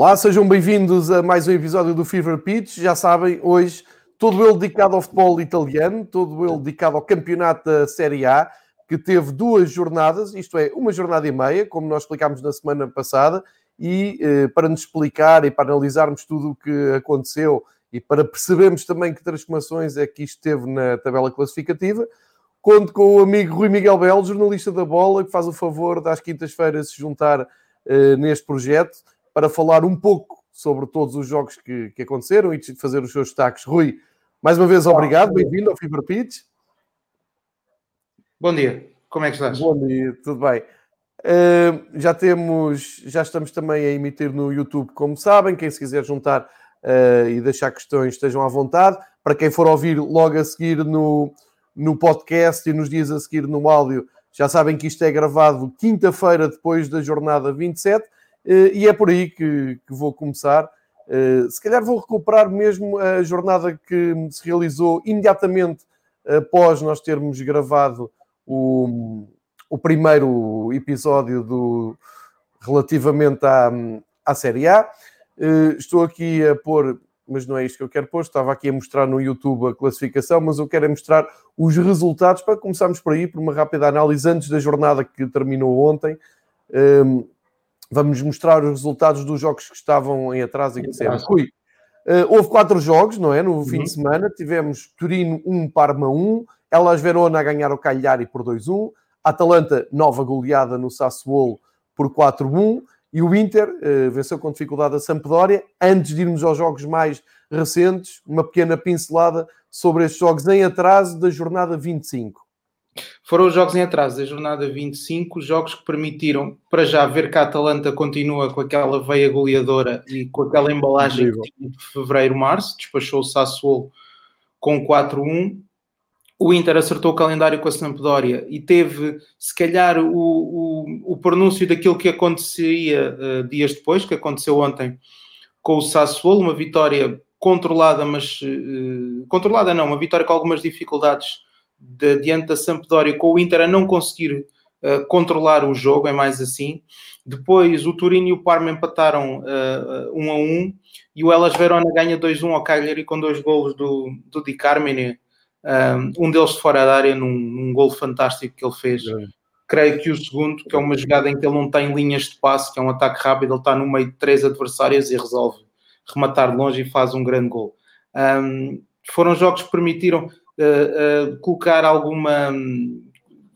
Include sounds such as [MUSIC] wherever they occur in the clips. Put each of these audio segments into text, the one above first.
Olá, sejam bem-vindos a mais um episódio do Fever Pitch. Já sabem, hoje todo ele dedicado ao futebol italiano, todo ele dedicado ao campeonato da Série A, que teve duas jornadas, isto é, uma jornada e meia, como nós explicámos na semana passada, e eh, para nos explicar e para analisarmos tudo o que aconteceu e para percebermos também que transformações é que isto teve na tabela classificativa, conto com o amigo Rui Miguel Belo, jornalista da bola, que faz o favor de às quintas-feiras se juntar eh, neste projeto para falar um pouco sobre todos os jogos que, que aconteceram e de fazer os seus destaques. Rui, mais uma vez obrigado, bem-vindo ao Fever Pitch. Bom dia, como é que estás? Bom dia, tudo bem. Uh, já temos, já estamos também a emitir no YouTube, como sabem. Quem se quiser juntar uh, e deixar questões, estejam à vontade. Para quem for ouvir logo a seguir no, no podcast e nos dias a seguir no áudio, já sabem que isto é gravado quinta-feira depois da jornada 27 eh, e é por aí que, que vou começar. Eh, se calhar vou recuperar mesmo a jornada que se realizou imediatamente após nós termos gravado o, o primeiro episódio do, relativamente à, à Série A. Eh, estou aqui a pôr, mas não é isto que eu quero pôr, estava aqui a mostrar no YouTube a classificação, mas eu quero é mostrar os resultados para começarmos por aí, por uma rápida análise antes da jornada que terminou ontem. Vamos mostrar os resultados dos jogos que estavam em atraso e que disseram. Rui, uh, houve quatro jogos, não é? No uhum. fim de semana. Tivemos Turino 1, Parma 1, Elas Verona a ganhar o Cagliari por 2-1, Atalanta, nova goleada no Sassuolo por 4-1 e o Inter uh, venceu com dificuldade a Sampdoria. Antes de irmos aos jogos mais recentes, uma pequena pincelada sobre estes jogos em atraso da jornada 25. Foram os jogos em atraso da jornada 25, jogos que permitiram, para já, ver que a Atalanta continua com aquela veia goleadora e com aquela embalagem Incrível. que tinha de fevereiro, março, despachou o Sassuolo com 4-1. O Inter acertou o calendário com a Sampdoria e teve, se calhar, o, o, o pronúncio daquilo que aconteceria uh, dias depois, que aconteceu ontem com o Sassuolo, uma vitória controlada, mas uh, controlada não, uma vitória com algumas dificuldades de, diante da Sampdoria com o Inter a não conseguir uh, controlar o jogo, é mais assim. Depois o Turino e o Parma empataram uh, um a um e o Elas Verona ganha 2-1 ao Cagliari com dois golos do, do Di Carmine, um deles de fora da área num, num golo fantástico que ele fez. É. Creio que o segundo, que é uma jogada em que ele não tem linhas de passe, que é um ataque rápido, ele está no meio de três adversários e resolve rematar de longe e faz um grande gol. Um, foram jogos que permitiram uh, uh, colocar alguma.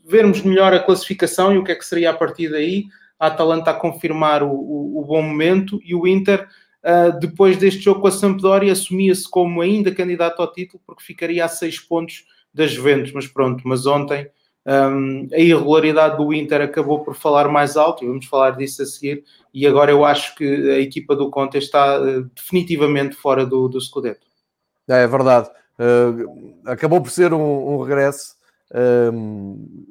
vermos melhor a classificação e o que é que seria a partir daí. A Atalanta a confirmar o, o, o bom momento e o Inter, uh, depois deste jogo com a Sampdoria, assumia-se como ainda candidato ao título, porque ficaria a seis pontos das Juventus. Mas pronto, mas ontem. Um, a irregularidade do Inter acabou por falar mais alto, e vamos falar disso a seguir. E agora eu acho que a equipa do Conte está uh, definitivamente fora do, do Scudetto. É, é verdade. Uh, acabou por ser um, um regresso um,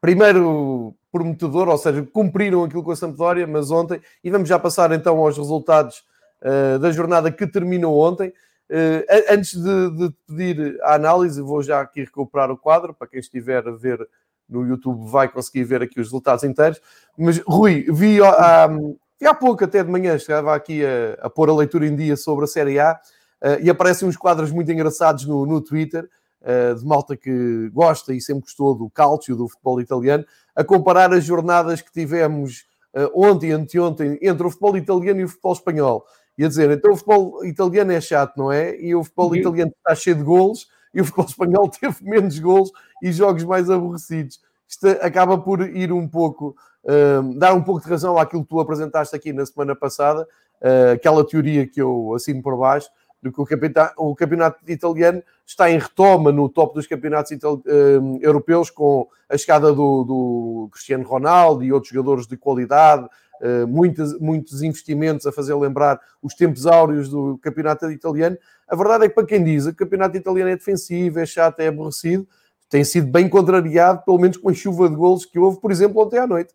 primeiro prometedor, ou seja, cumpriram aquilo com a Sampdoria, mas ontem, e vamos já passar então aos resultados uh, da jornada que terminou ontem. Uh, antes de, de, pedir a análise, vou já aqui recuperar o quadro, para quem estiver a ver no YouTube vai conseguir ver aqui os resultados inteiros. Mas, Rui, vi há, há pouco, até de manhã, estava aqui a, a pôr a leitura em dia sobre a Série A Uh, e aparecem uns quadros muito engraçados no, no Twitter, uh, de malta que gosta e sempre gostou do calcio, do futebol italiano, a comparar as jornadas que tivemos uh, ontem e anteontem entre o futebol italiano e o futebol espanhol. E a dizer, então o futebol italiano é chato, não é? E o futebol uhum. italiano está cheio de golos e o futebol [LAUGHS] espanhol teve menos golos e jogos mais aborrecidos. Isto acaba por ir um pouco, uh, dar um pouco de razão àquilo que tu apresentaste aqui na semana passada, aquela teoria que eu assino por baixo, do que o o campeonato italiano está em retoma no top dos campeonatos uh, europeus com a chegada do, do, Cristiano Ronaldo e outros jogadores de qualidade, uh, muitos, investimentos a fazer lembrar os tempos áureos do campeonato italiano. A verdade é que para quem diz o campeonato italiano é defensivo, é chato, é aborrecido, tem sido bem contrariado, pelo menos com a chuva de golos que houve, por exemplo, ontem à noite.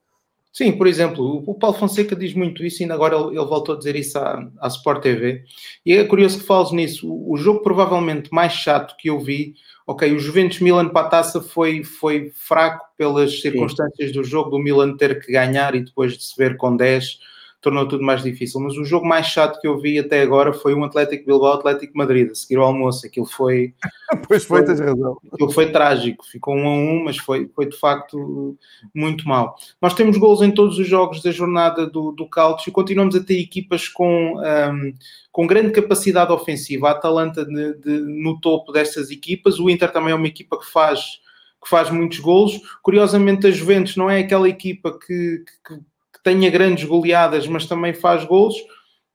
Sim, por exemplo, o Paulo Fonseca diz muito isso e ainda agora ele, voltou a dizer isso à, à Sport TV. E é curioso que fales nisso. O, o, jogo provavelmente mais chato que eu vi, ok, o Juventus Milan para a taça foi, foi fraco pelas circunstâncias Sim. do jogo, do Milan ter que ganhar e depois de se ver com 10 tornou tudo mais difícil. Mas o jogo mais chato que eu vi até agora foi um Atlético Bilbao Atlético Madrid, a seguir ao almoço. Aquilo foi. [LAUGHS] pois foi, foi tens razão. Aquilo foi trágico, ficou um a um, mas foi, foi de facto muito mal. Nós temos gols em todos os jogos da jornada do, do Calcio e continuamos a ter equipas com. Um, com grande capacidade ofensiva, a Atalanta de, de, no topo destas equipas, o Inter também é uma equipa que faz que faz muitos golos. Curiosamente, a Juventus não é aquela equipa que, que, tenha grandes goleadas, mas também faz golos.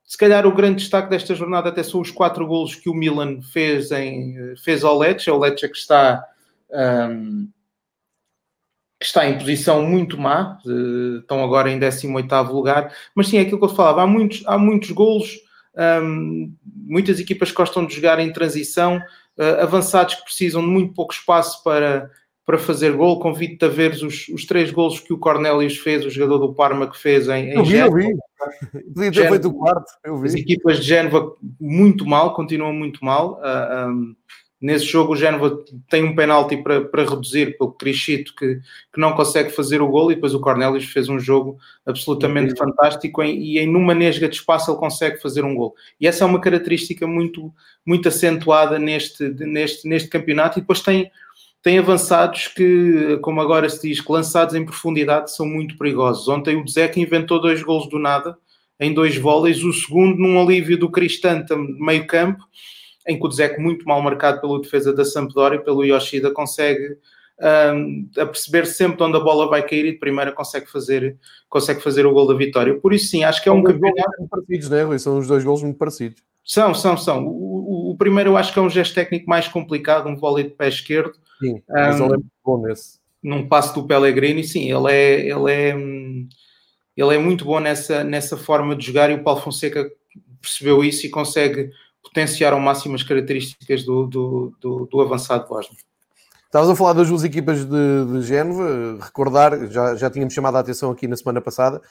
Se calhar o grande destaque desta jornada até são os quatro golos que o Milan fez, em, fez ao Lecce. O Lecce que está, um, que está em posição muito má, estão agora em 18º lugar. Mas sim, é aquilo que eu falava, há muitos, há muitos golos, um, muitas equipas gostam de jogar em transição, uh, avançados que precisam de muito pouco espaço para para fazer gol. Convido-te a ver os, os três golos que o Cornelius fez, o jogador do Parma que fez em, em Eu vi, Génova. eu vi. Podia ter feito o quarto, eu vi. As equipas de Génova muito mal, continuam muito mal. Uh, ah, um, nesse jogo o Génova tem um penalti para, para reduzir pelo Crichito que, que não consegue fazer o gol e depois o Cornelius fez um jogo absolutamente Sim. fantástico em, e em numa nesga de espaço ele consegue fazer um gol. E essa é uma característica muito, muito acentuada neste, neste, neste campeonato e depois tem tem avançados que, como agora se diz, que lançados em profundidade são muito perigosos. Ontem o Dzek inventou dois gols do nada, em dois vôleis, o segundo num alívio do Cristanta meio campo, em que o Dzek, muito mal marcado pela defesa da Sampdoria, pelo Yoshida, consegue um, a perceber sempre onde a bola vai cair e de primeira consegue fazer, consegue fazer o gol da vitória. Por isso sim, acho que é um campeonato... Muito parecidos, né, Rui? São os dois gols muito parecidos. São, são, são. O, o, o, primeiro eu acho que é um gesto técnico mais complicado, um vôlei de pé esquerdo, Sim, mas um, ele é muito bom nesse. Num passo do Pellegrini, sim, ele é, ele é, ele é muito bom nessa, nessa forma de jogar e o Paulo Fonseca percebeu isso e consegue potenciar ao máximo as características do, do, do, do avançado Bosnia. Estavas a falar das duas equipas de, de Génova, recordar, já, já tínhamos chamado a atenção aqui na semana passada,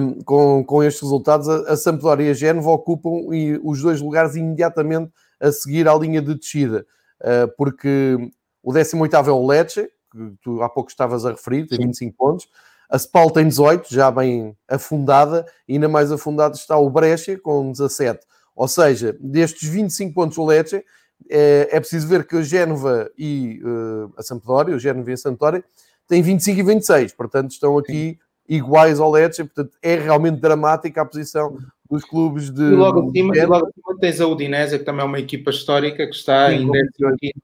um, com, com estes resultados, a, a Sampdoria e a Génova ocupam e, os dois lugares imediatamente a seguir à linha de descida, uh, porque o 18 é o Lecce, que tu há pouco estavas a referir, tem 25 pontos. A Spal tem 18, já bem afundada, e ainda mais afundado está o Brescia com 17. Ou seja, destes 25 pontos o Lecce, é, é preciso ver que a Génova e uh, a Sampdoria, o Génova e a Sampdoria, têm 25 e 26, portanto estão aqui iguais ao Lecce, portanto é realmente dramática a posição dos clubes de... E logo acima, e logo acima tens a Udinese, que também é uma equipa histórica que está Sim, em 15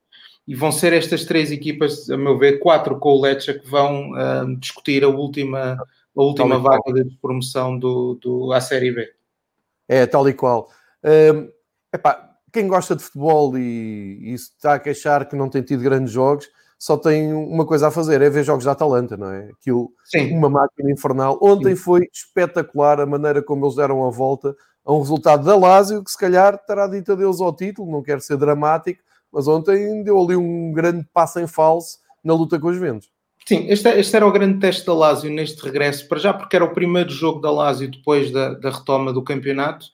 e vão ser estas três equipas, a meu ver, quatro com o Lecce que vão uh, discutir a última, a última vaga de promoção do, do, à Série B. É, tal e qual. Uh, epá, quem gosta de futebol e, e está a queixar que não tem tido grandes jogos, só tem uma coisa a fazer, é ver jogos da Atalanta, não é? Aquilo, Sim. uma máquina infernal. Ontem Sim. foi espetacular a maneira como eles deram a volta a um resultado da Lazio, que se calhar terá dito adeus ao título, não quero ser dramático, mas ontem deu ali um grande passo em falso na luta com os ventos. Sim, este, este, era o grande teste da Lazio neste regresso, para já porque era o primeiro jogo da Lazio depois da, da retoma do campeonato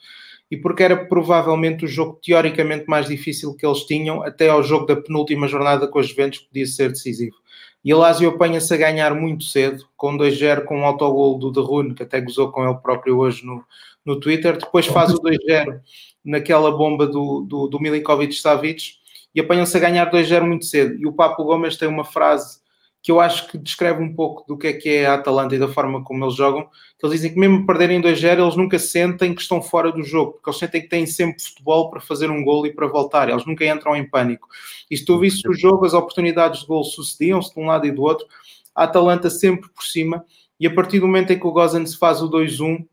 e porque era provavelmente o jogo teoricamente mais difícil que eles tinham, até ao jogo da penúltima jornada com os Juventus, que podia ser decisivo. E a Lazio apanha-se a ganhar muito cedo, com 2-0, com um autogol do Derrune, que até gozou com ele próprio hoje no, no Twitter. Depois faz o 2-0 naquela bomba do, do, do Milinkovic-Savic e apanham-se a ganhar 2-0 muito cedo. E o Papo Gomes tem uma frase que eu acho que descreve um pouco do que é que é a Atalanta e da forma como eles jogam, que eles dizem que mesmo perderem 2-0, eles nunca sentem que estão fora do jogo, porque eles sentem que têm sempre futebol para fazer um gol e para voltar, eles nunca entram em pânico. E se tu visse o jogo, as oportunidades de gol sucediam-se de um lado e do outro, a Atalanta sempre por cima, e a partir do momento em que o Gozan se faz o 2-1,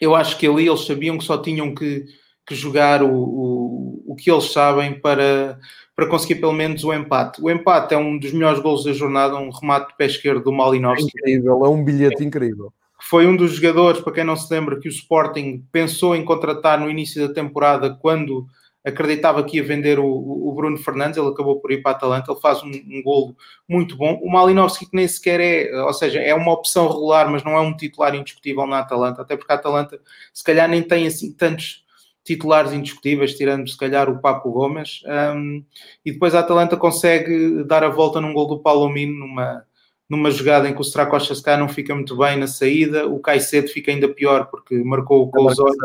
eu acho que ali eles sabiam que só tinham que que jogar o, o, o que eles sabem para, para conseguir pelo menos o empate. O empate é um dos melhores gols da jornada, um remate de pé esquerdo do Malinowski. É incrível, é um bilhete incrível. Foi um dos jogadores, para quem não se lembra, que o Sporting pensou em contratar no início da temporada, quando acreditava que ia vender o, o Bruno Fernandes, ele acabou por ir para a Atalanta, ele faz um, um golo muito bom. O Malinowski que nem sequer é, ou seja, é uma opção regular, mas não é um titular indiscutível na Atalanta, até porque a Atalanta se calhar nem tem assim tantos titulares indiscutíveis, tirando se calhar o Papo Gomes, um, e depois a Atalanta consegue dar a volta num gol do Palomino numa, numa jogada em que o Stracocha se não fica muito bem na saída, o Caicedo fica ainda pior porque marcou com os olhos.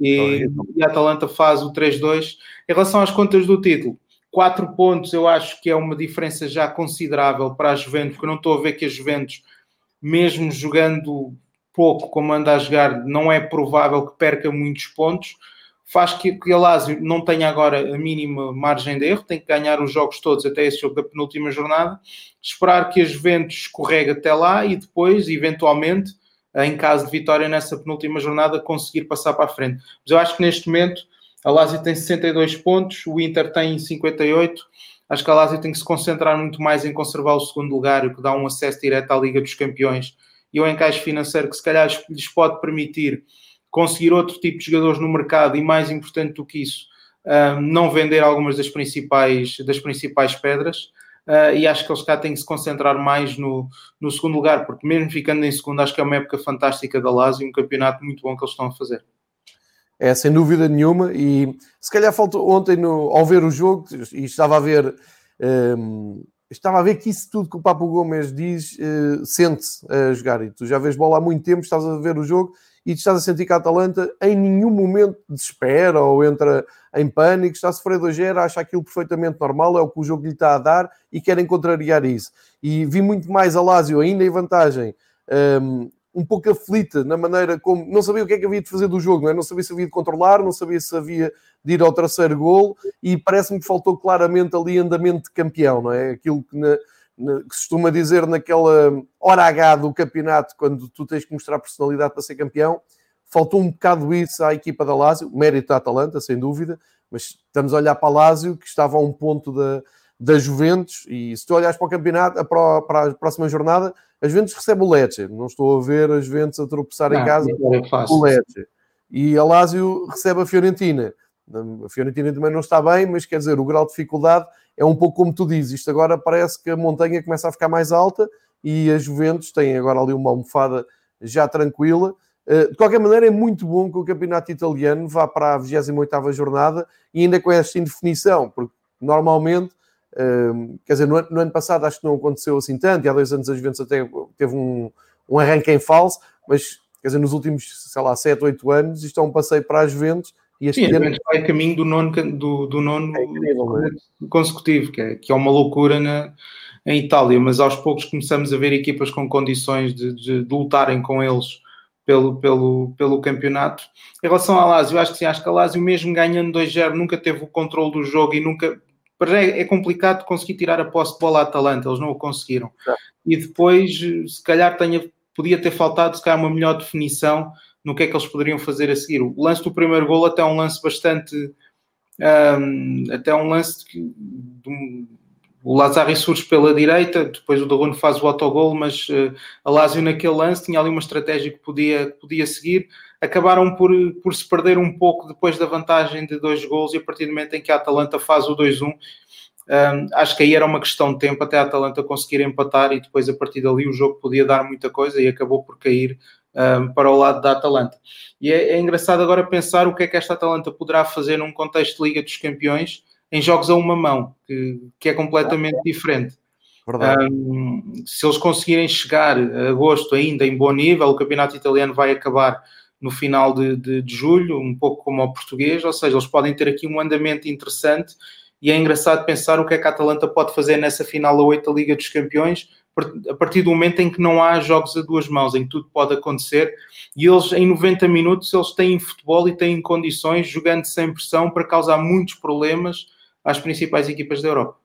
e, e, a Atalanta faz o 3-2. Em relação às contas do título, 4 pontos eu acho que é uma diferença já considerável para a Juventus, porque eu não estou a ver que a Juventus, mesmo jogando pouco como anda a jogar, não é provável que perca muitos pontos faz que, que a Lazio não tenha agora a mínima margem de erro, tem que ganhar os jogos todos até esse jogo da penúltima jornada, esperar que a Juventus escorregue até lá e depois, eventualmente, em caso de vitória nessa penúltima jornada, conseguir passar para a frente. Mas eu acho que neste momento a Lazio tem 62 pontos, o Inter tem 58. Acho que a Lazio tem que se concentrar muito mais em conservar o segundo lugar, o que dá um acesso direto à Liga dos Campeões e ao encaixe financeiro que se calhar lhes pode permitir conseguir outro tipo de jogadores no mercado e mais importante do que isso, uh, não vender algumas das principais, das principais pedras. Uh, e acho que eles cá têm que se concentrar mais no, no segundo lugar, porque mesmo ficando em segundo, acho que é uma época fantástica da Lazio, um campeonato muito bom que eles estão a fazer. É, sem dúvida nenhuma, e se calhar faltou ontem no, ao ver o jogo, e estava a ver um, estava a ver que isso tudo que o Papo Gomes diz uh, sente-se a jogar, e tu já vês bola há muito tempo, estás a ver o jogo e estás a sentir que a Atalanta em nenhum momento desespera ou entra em pânico, está a sofrer 2-0, acha aquilo perfeitamente normal, é o que o jogo lhe está a dar e querem contrariar isso. E vi muito mais a Lazio ainda em vantagem, um, um pouco aflita na maneira como não sabia o que é que havia de fazer do jogo, não, é? não sabia se havia de controlar, não sabia se havia de ir ao terceiro gol e parece-me que faltou claramente ali andamento de campeão, não é? Aquilo que na, costuma dizer naquela hora H do campeonato, quando tu tens que mostrar personalidade para ser campeão, faltou um bocado isso à equipa da Lazio, mérito da Atalanta, sem dúvida, mas estamos a olhar para a Lazio, que estava a um ponto da, da Juventus, e se tu olhares para o campeonato, para, para a próxima jornada, a Juventus recebe o Lecce, não estou a ver a Juventus a tropeçar não, em casa é o Lecce, e a Lazio recebe a Fiorentina, a Fiorentina também não está bem, mas quer dizer, o grau de dificuldade é um pouco como tu dizes. Isto agora parece que a montanha começa a ficar mais alta e a Juventus tem agora ali uma almofada já tranquila. Eh, de qualquer maneira, é muito bom que o campeonato italiano vá para a 28 jornada e ainda com esta indefinição, porque normalmente, eh, quer dizer, no ano passado acho que não aconteceu assim tanto, e há dois anos a Juventus até teve um, um arranque em falso, mas quer dizer, nos últimos, sei lá, 7, 8 anos, isto é um passeio para a Juventus e este Sim, ano... vai caminho do nono, do, do nono é incrível, é? consecutivo, que é, que é uma loucura na, em Itália, mas aos poucos começamos a ver equipas com condições de, de, de lutarem com eles pelo, pelo, pelo campeonato. Em relação ao Lazio, acho que sim, acho que a Lazio, mesmo ganhando 2-0, nunca teve o controle do jogo e nunca. É, é complicado conseguir tirar a posse de bola à Atalanta, eles não o conseguiram. É. E depois, se calhar, tenha, podia ter faltado se calhar, uma melhor definição no que é que eles poderiam fazer a seguir. O lance do primeiro gol até é um lance bastante. Um, até um lance que um, o Lazari surge pela direita, depois o Darwin faz o autogol, mas uh, a Lazio naquele lance tinha ali uma estratégia que podia, podia seguir. Acabaram por, por se perder um pouco depois da vantagem de dois gols e a partir do momento em que a Atalanta faz o 2-1, um, acho que aí era uma questão de tempo até a Atalanta conseguir empatar e depois a partir dali o jogo podia dar muita coisa e acabou por cair um, para o lado da Atalanta. E é, é, engraçado agora pensar o que é que esta Atalanta poderá fazer num contexto de Liga dos Campeões em jogos a uma mão, que, que é completamente diferente. Um, se eles conseguirem chegar a agosto ainda em bom nível, o campeonato italiano vai acabar no final de, de, de, julho, um pouco como o português, ou seja, eles podem ter aqui um andamento interessante e é engraçado pensar o que é que a Atalanta pode fazer nessa final a 8 da Liga dos Campeões, a partir do momento em que não há jogos a duas mãos, em que tudo pode acontecer, e eles em 90 minutos eles têm futebol e têm condições, jogando sem pressão, para causar muitos problemas às principais equipas da Europa.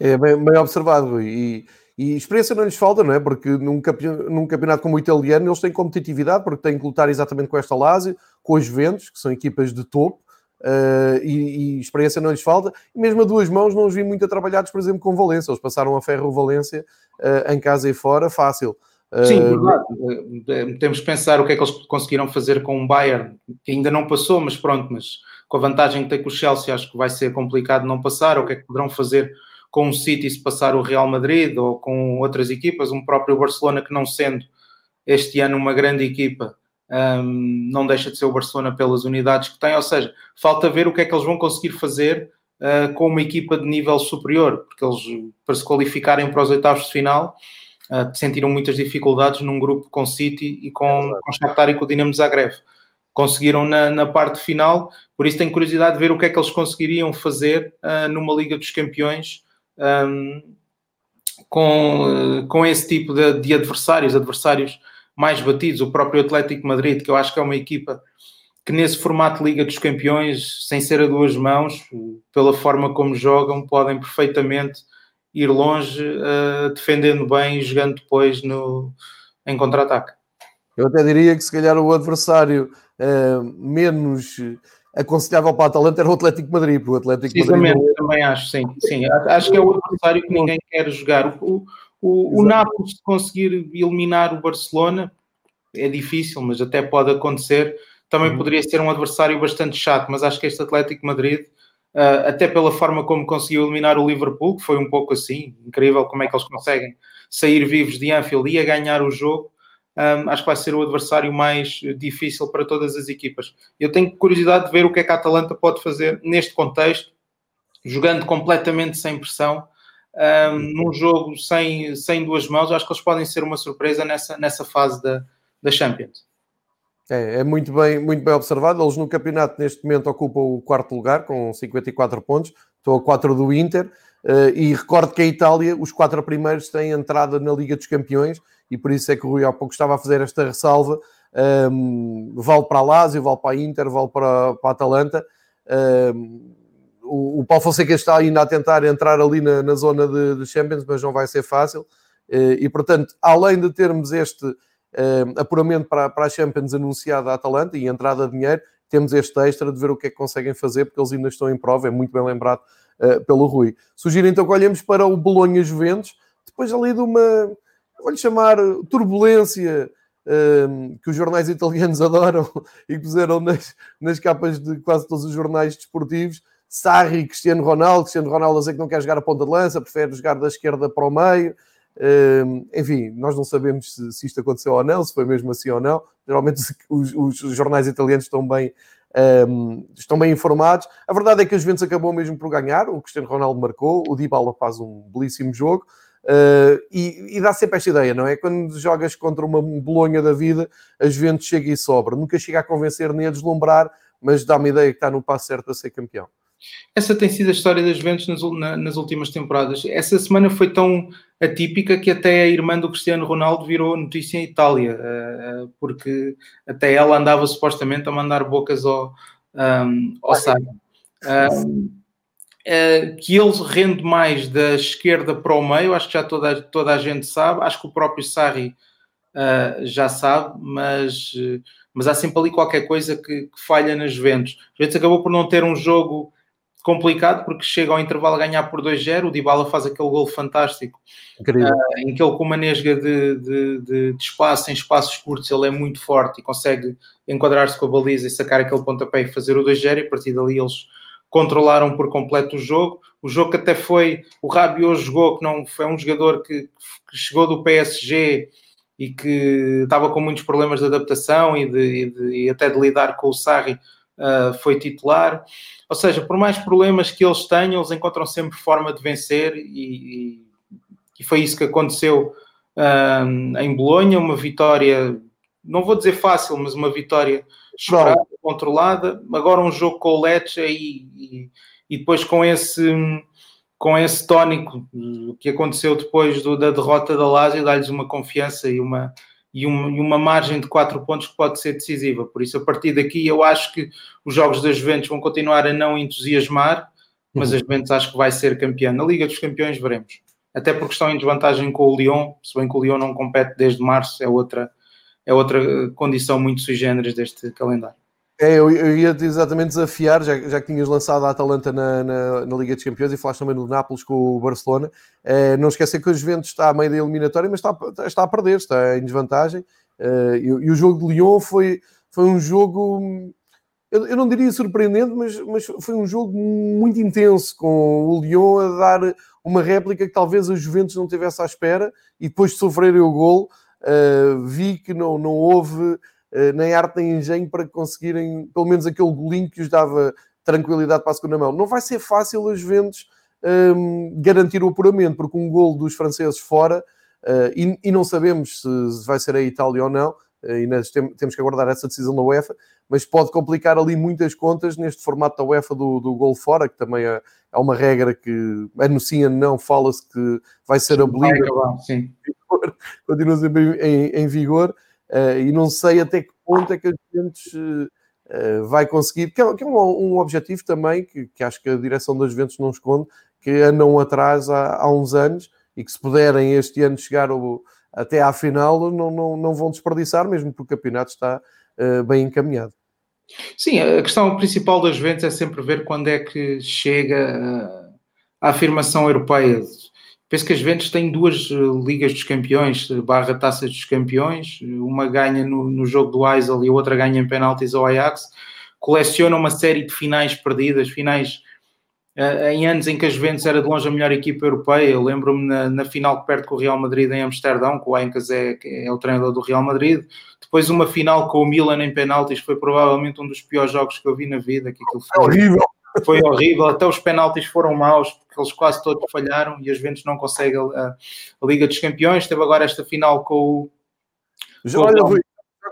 É bem, bem observado e, e, experiência não lhes falta, não é? Porque num, num, campeonato como o italiano eles têm competitividade, porque têm que lutar exatamente com esta Lazio, com os Juventus, que são equipas de topo, Uh, e, e, experiência não lhes falta. E mesmo a duas mãos não os vi muito trabalhados, por exemplo, com Valência. Eles passaram a ferro Valência uh, em casa e fora, fácil. Uh, Sim, verdade. Temos que pensar o que é que eles conseguiram fazer com o Bayern, que ainda não passou, mas pronto, mas com a vantagem que tem com o Chelsea, acho que vai ser complicado não passar. O que é que poderão fazer com o City se passar o Real Madrid ou com outras equipas, um próprio Barcelona que não sendo este ano uma grande equipa, um, não deixa de ser o Barcelona pelas unidades que tem, ou seja, falta ver o que é que eles vão conseguir fazer uh, com uma equipa de nível superior, porque eles, para se qualificarem para os oitavos de final, uh, sentiram muitas dificuldades num grupo com City e com, com Shakhtar e com o Dinamo Zagreb. Conseguiram na, na, parte final, por isso tenho curiosidade de ver o que é que eles conseguiriam fazer uh, numa Liga dos Campeões um, com, com esse tipo de, de adversários, adversários mais batidos. O próprio Atlético Madrid, que eu acho que é uma equipa que nesse formato de Liga dos Campeões, sem ser a duas mãos, pela forma como jogam, podem perfeitamente ir longe, uh, defendendo bem e jogando depois no, em contra-ataque. Eu até diria que se calhar o adversário uh, menos aconselhável para o Atalanta era o Atlético Madrid, porque o Atlético Madrid... Não... também acho, sim, sim. Acho que é o adversário que ninguém quer jogar. O, o, o Nápoles conseguir eliminar o Barcelona é difícil, mas até pode acontecer. Também uhum. poderia ser um adversário bastante chato, mas acho que este Atlético Madrid uh, até pela forma como conseguiu eliminar o Liverpool, que foi um pouco assim, incrível como é que eles conseguem sair vivos de Anfield e a ganhar o jogo. Um, acho que vai ser o adversário mais difícil para todas as equipas. Eu tenho curiosidade de ver o que é que a Atalanta pode fazer neste contexto, jogando completamente sem pressão, um, num jogo sem, sem duas mãos. Acho que eles podem ser uma surpresa nessa, nessa fase da, da Champions. É, é, muito, bem, muito bem observado. Eles no campeonato, neste momento, ocupam o quarto lugar com 54 pontos. Estão a 4 do Inter. Uh, e recordo que a Itália, os quatro primeiros, têm entrada na Liga dos Campeões e por isso é que o Rui há pouco estava a fazer esta ressalva. Um, vale para a Lazio, vale para a Inter, vale para, para a Atalanta. Um, o, o Paulo Fonseca está ainda a tentar entrar ali na, na zona de, de, Champions, mas não vai ser fácil. Uh, e portanto, além de termos este uh, apuramento para, para a Champions anunciada à Atalanta e entrada de dinheiro, temos este extra de ver o que é que conseguem fazer, porque eles ainda estão em prova, é muito bem lembrado uh, pelo Rui. Sugiro então que olhemos para o Bolonha Juventus, depois ali de uma, vou-lhe chamar, turbulência, que os jornais italianos [LAUGHS] adoram e puseram nas, nas capas de quase todos os jornais desportivos, Sarri, Cristiano Ronaldo, Cristiano Ronaldo a dizer que não quer jogar a ponta de lança, prefere jogar da esquerda para o meio, enfim, nós não sabemos se, se, isto aconteceu ou não, se foi mesmo assim ou não. Geralmente os, os jornais italianos estão bem, um, estão bem informados. A verdade é que a Juventus acabou mesmo por ganhar. O Cristiano Ronaldo marcou, o Dybala faz um belíssimo jogo. Uh, e, e, dá sempre esta ideia, não é? Quando jogas contra uma bolonha da vida, a Juventus chega e sobra. Nunca chega a convencer nem a deslumbrar, mas dá uma ideia que está no passo certo a ser campeão. Essa tem sido a história das Juventus nas, nas, últimas temporadas. Essa semana foi tão atípica que até a irmã do Cristiano Ronaldo virou notícia em Itália, uh, porque até ela andava supostamente a mandar bocas ao, um, ao Sarri. Uh, uh, que ele rende mais da esquerda para o meio, acho que já toda, toda a gente sabe, acho que o próprio Sarri já sabe, mas, mas há sempre ali qualquer coisa que, que falha nas Juventus. A Juventus acabou por não ter um jogo complicado porque chega ao intervalo a ganhar por 2-0, o Dybala faz aquele gol fantástico uh, em que ele com uma nesga de, de, de, de, espaço em espaços curtos ele é muito forte e consegue enquadrar-se com a baliza e sacar aquele pontapé e fazer o 2-0 e a partir dali eles controlaram por completo o jogo, o jogo que até foi, o Rabiot jogou, que não foi um jogador que, que chegou do PSG e que estava com muitos problemas de adaptação e, de, e, de, e até de lidar com o Sarri, uh, foi titular. Ou seja, por mais problemas que eles tenham, eles encontram sempre forma de vencer e, e foi isso que aconteceu uh, em Bolonha, uma vitória, não vou dizer fácil, mas uma vitória esperada, controlada. Agora um jogo com o Lecce e, e, e, depois com esse com esse tónico que aconteceu depois do, da derrota da Lazio, dá-lhes uma confiança e uma, e uma, e uma margem de 4 pontos que pode ser decisiva. Por isso, a partir daqui, eu acho que os jogos das Juventus vão continuar a não entusiasmar, mas uhum. a Juventus acho que vai ser campeã. Na Liga dos Campeões, veremos. Até porque estão em desvantagem com o Lyon, se bem que o Lyon não compete desde março, é outra, é outra condição muito sui generis deste calendário. É, eu, eu ia-te exatamente desafiar, já, já que tinhas lançado a Atalanta na, na, na, Liga dos Campeões e falaste também do Nápoles com o Barcelona. É, não esquecer que o Juventus está a meio da eliminatória, mas está, está a perder, está em desvantagem. É, e, e, o jogo de Lyon foi, foi um jogo, eu, eu, não diria surpreendente, mas, mas foi um jogo muito intenso, com o Lyon a dar uma réplica que talvez a Juventus não tivesse à espera e depois de sofrerem o gol, uh, vi que não, não houve eh, nem arte nem engenho para conseguirem pelo menos aquele golinho que os dava tranquilidade para a segunda mão. Não vai ser fácil as Juventus um, ehm, garantir o apuramento, porque um gol dos franceses fora uh, e, e, não sabemos se vai ser a Itália ou não, uh, e nós tem, temos que aguardar essa decisão da UEFA, mas pode complicar ali muitas contas neste formato da UEFA do, do gol fora, que também é, é uma regra que anuncia não, fala-se que vai ser abolida. [LAUGHS] Continua sempre em, em vigor, e não sei até que ponto é que as Juventus uh, vai conseguir, que é, que é um, um, objetivo também que, que, acho que a direção das Juventus não esconde, que andam atrás há, há uns anos e que se puderem este ano chegar até à final não, não, não vão desperdiçar, mesmo porque o campeonato está uh, bem encaminhado. Sim, a questão principal das Juventus é sempre ver quando é que chega a afirmação europeia. Penso que as Juventus têm duas eh, Ligas dos Campeões, barra Taças dos Campeões, uma ganha no, no jogo do Eisel e a outra ganha em penaltis ao Ajax. Coleciona uma série de finais perdidas, finais uh, em anos em que a Juventus era de longe a melhor equipa europeia. Eu lembro-me na, na, final que perde com o Real Madrid em Amsterdão, que o Aincas é, é o treinador do Real Madrid. Depois uma final com o Milan em penaltis, foi provavelmente um dos piores jogos que eu vi na vida. Que foi, horrível. Foi horrível, até os penaltis foram maus, porque eles quase todos falharam e as Juventus não conseguem a, a, Liga dos Campeões. Teve agora esta final com o. Já olha, jogos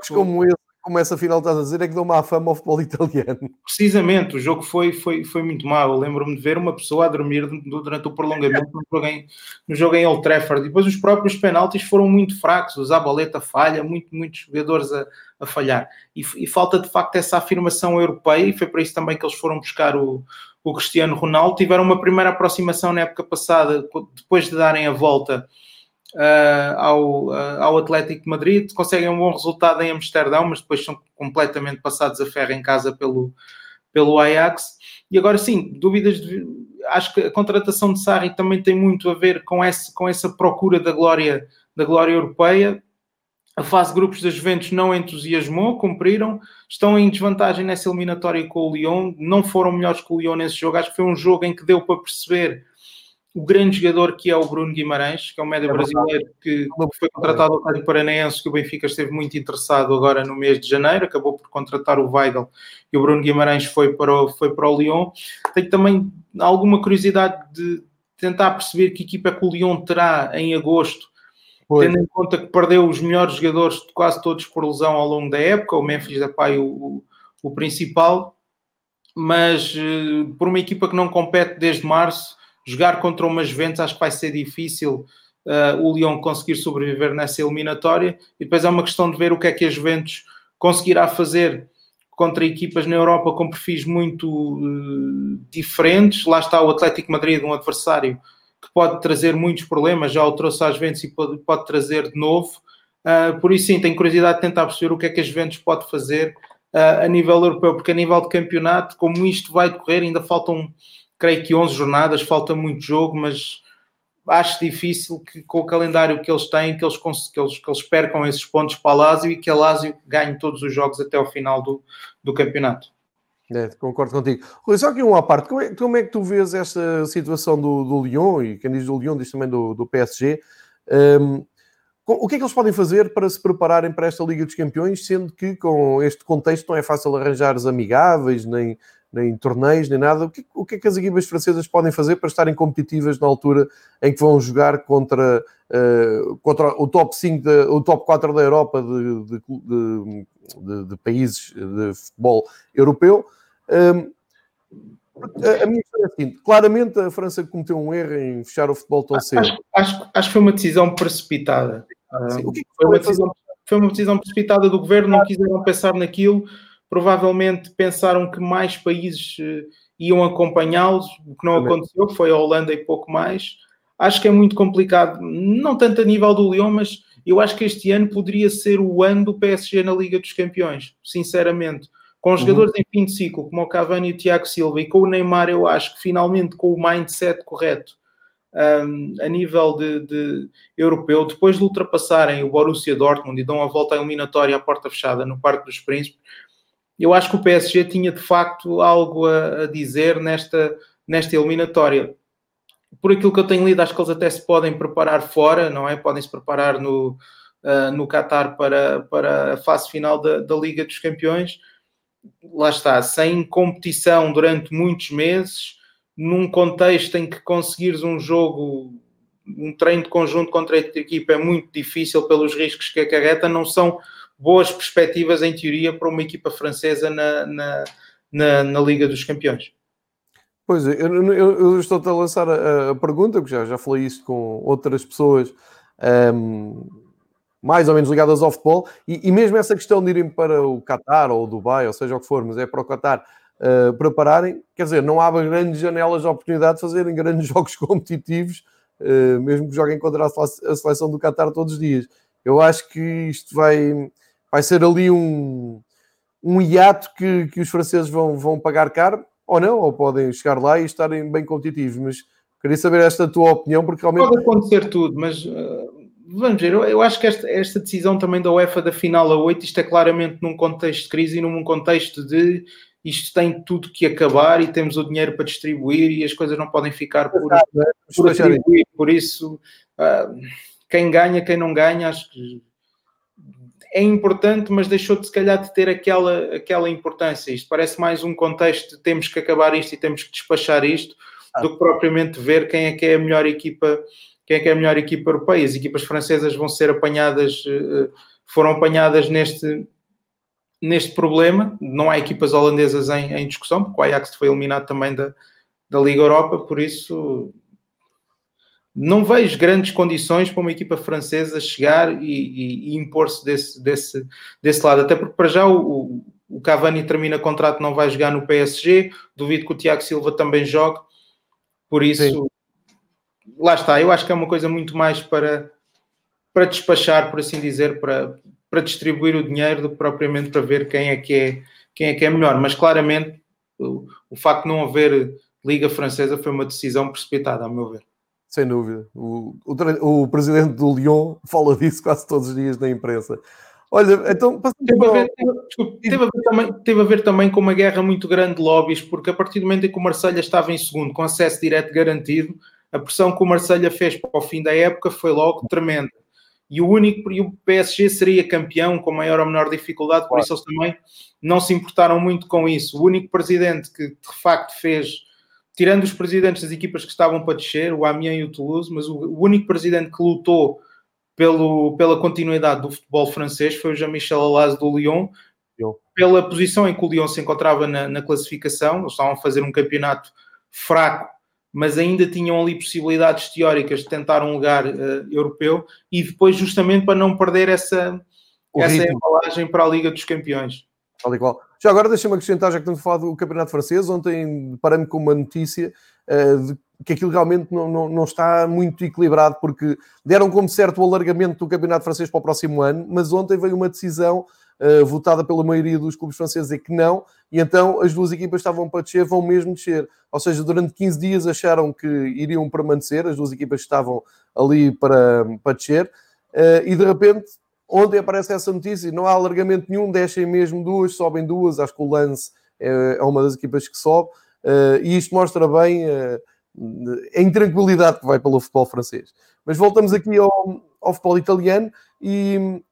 como esse como essa final estás a dizer, é que deu uma fama ao futebol [LAUGHS] italiano. Precisamente, o jogo foi, foi, foi muito mau. Eu lembro-me de ver uma pessoa a dormir durante o prolongamento no jogo em, no jogo em Old Trafford. E depois os próprios penaltis foram muito fracos. O Zabaleta falha, muito, muitos jogadores a, a falhar. E, e, falta de facto essa afirmação europeia, e foi para isso também que eles foram buscar o, o Cristiano Ronaldo. Tiveram uma primeira aproximação na época passada, depois de darem a volta uh, ao, uh, ao Atlético de Madrid, conseguem um bom resultado em Amsterdão, mas depois são completamente passados a ferro em casa pelo, pelo Ajax. E agora sim, dúvidas de, acho que a contratação de Sarri também tem muito a ver com, esse, com essa procura da glória, da glória europeia. A fase grupos das Juventus não entusiasmou, cumpriram, estão em desvantagem nessa eliminatória com o Lyon, não foram melhores que o Lyon nesse jogo. Acho que foi um jogo em que deu para perceber o grande jogador que é o Bruno Guimarães, que é um médio é brasileiro que, que, foi contratado ao Rádio Paranaense, que o Benfica esteve muito interessado agora no mês de janeiro, acabou por contratar o Weigl e o Bruno Guimarães foi para o, foi para o Lyon. Tenho também alguma curiosidade de tentar perceber que equipa é que o Lyon terá em agosto, foi. tendo em conta que perdeu os melhores jogadores, quase todos por lesão ao longo da época, o Memphis Depay o, o, o principal, mas uh, por uma equipa que não compete desde março, jogar contra uma Juventus acho que vai ser difícil uh, o Lyon conseguir sobreviver nessa eliminatória e depois é uma questão de ver o que é que a Juventus conseguirá fazer contra equipas na Europa com perfis muito uh, diferentes. Lá está o Atlético Madrid, um adversário que pode trazer muitos problemas, já o trouxe às Juventus e pode, pode trazer de novo. Uh, por isso sim, tenho curiosidade de tentar perceber o que é que a Juventus pode fazer a nível europeu, porque a nível de campeonato, como isto vai decorrer, ainda faltam creio que 11 jornadas, falta muito jogo, mas acho difícil que com o calendário que eles têm, que eles, que eles, que eles percam esses pontos para a Lazio e que a Lazio ganhe todos os jogos até ao final do, do campeonato. É, concordo contigo. Rui, só que uma parte, como é, como é, que tu vês esta situação do, do Lyon, e quem diz do Lyon diz também do, do PSG, um, o que é que eles podem fazer para se prepararem para esta Liga dos Campeões, sendo que com este contexto não é fácil arranjar amigáveis, nem, nem torneios, nem nada. O que, o que é que as equipas francesas podem fazer para estarem competitivas na altura em que vão jogar contra, uh, contra o top 5, de, o top 4 da Europa de, de, de, de países de futebol europeu? Um, a minha história é a seguinte: claramente a França cometeu um erro em fechar o futebol tão cedo. Acho, acho, acho que foi uma decisão precipitada. Sim, o que, é que foi, uma decisão, foi uma decisão precipitada do governo, não quiseram pensar naquilo provavelmente pensaram que mais países uh, iam acompanhá-los, o que não aconteceu, foi a Holanda e pouco mais. Acho que é muito complicado, não tanto a nível do Lyon, mas eu acho que este ano poderia ser o ano do PSG na Liga dos Campeões, sinceramente. Com uhum. jogadores em fim de ciclo, como o Cavani e o Tiago Silva, e com o Neymar, eu acho que finalmente com o mindset correto, um, a nível de, de, europeu, depois de ultrapassarem o Borussia Dortmund e dão a volta à eliminatória à porta fechada no Parque dos Príncipes, eu acho que o PSG tinha de facto algo a, a dizer nesta, nesta eliminatória. Por aquilo que eu tenho lido, acho que eles até se podem preparar fora, não é? Podem se preparar no, uh, no Qatar para, para a fase final da, da Liga dos Campeões. Lá está, sem competição durante muitos meses, num contexto em que conseguires um jogo um treino de conjunto contra a equipa é muito difícil pelos riscos que acarreta, não são boas perspectivas, em teoria, para uma equipa francesa na, na, na, na Liga dos Campeões. Pois eu, eu, eu estou-te a lançar a, a, pergunta, porque já, já falei isto com outras pessoas um, mais ou menos ligadas ao futebol, e, e, mesmo essa questão de irem para o Qatar ou Dubai, ou seja o que for, mas é para o Qatar uh, prepararem, quer dizer, não abre grandes janelas de oportunidade de fazerem grandes [LAUGHS] jogos competitivos, uh, mesmo que joguem contra a seleção do Qatar todos os dias. Eu acho que isto vai, vai ser ali um, um hiato que, que os franceses vão, vão pagar caro, ou não, ou podem chegar lá e estarem bem competitivos, mas queria saber esta tua opinião, porque realmente... Pode acontecer tudo, mas... Uh vamos ver, eu, eu, acho que esta, esta, decisão também da UEFA da final a 8, isto é claramente num contexto de crise e num contexto de isto tem tudo que acabar e temos o dinheiro para distribuir e as coisas não podem ficar por, por atribuir. Por isso, uh, quem ganha, quem não ganha, acho que é importante, mas deixou de se calhar de ter aquela, aquela importância. Isto parece mais um contexto de temos que acabar isto e temos que despachar isto, ah. do que propriamente ver quem é que é a melhor equipa, quem é que é a melhor equipa europeia. As equipas francesas vão ser apanhadas, eh, foram apanhadas neste, neste problema. Não há equipas holandesas em, em discussão, porque o Ajax foi eliminado também da, da Liga Europa, por isso não vejo grandes condições para uma equipa francesa chegar e, e, e impor-se desse, desse, desse lado, até porque para já o, o Cavani termina contrato, não vai jogar no PSG, duvido que o Tiago Silva também jogue, por isso Sim. lá está, eu acho que é uma coisa muito mais para, para despachar, por assim dizer, para, para distribuir o dinheiro do que propriamente para ver quem é que é, quem é, que é melhor. Mas claramente o, o facto de não haver Liga Francesa foi uma decisão precipitada, a meu ver. Sem dúvida. O, o, o, presidente do Lyon fala disso quase todos os dias na imprensa. Olha, então. Teve a, ver, teve, a ver também, teve a ver também com uma guerra muito grande de lobbies, porque a partir do momento em que o Marselha estava em segundo, com acesso direto garantido, a pressão que o Marselha fez para o fim da época foi logo tremenda e o único e o PSG seria campeão com maior ou menor dificuldade, por isso eles também não se importaram muito com isso. O único presidente que de facto fez, tirando os presidentes das equipas que estavam para descer, o Amiens e o Toulouse, mas o, único presidente que lutou pelo, pela continuidade do futebol francês foi o Jean-Michel Aulas do Lyon, pela posição em que o Lyon se encontrava na, na classificação, eles estavam a fazer um campeonato fraco mas ainda tinham ali possibilidades teóricas de tentar um lugar uh, europeu e depois justamente para não perder essa, essa embalagem para a Liga dos Campeões. Tal igual. Já agora deixa-me acrescentar, já que estamos a falar do Campeonato Francês, ontem parando com uma notícia uh, de que aquilo realmente não, não, não, está muito equilibrado, porque deram como certo o alargamento do Campeonato Francês para o próximo ano, mas ontem veio uma decisão uh, votada pela maioria dos clubes franceses é que não, e então as duas equipas estavam para descer, vão mesmo descer. Ou seja, durante 15 dias acharam que iriam permanecer, as duas equipas estavam ali para, para descer, uh, e de repente, ontem aparece essa notícia, não há alargamento nenhum, descem mesmo duas, sobem duas, acho que o Lance é, é uma das equipas que sobe, uh, e isto mostra bem a intranquilidade que vai pelo futebol francês. Mas voltamos aqui ao, ao futebol italiano e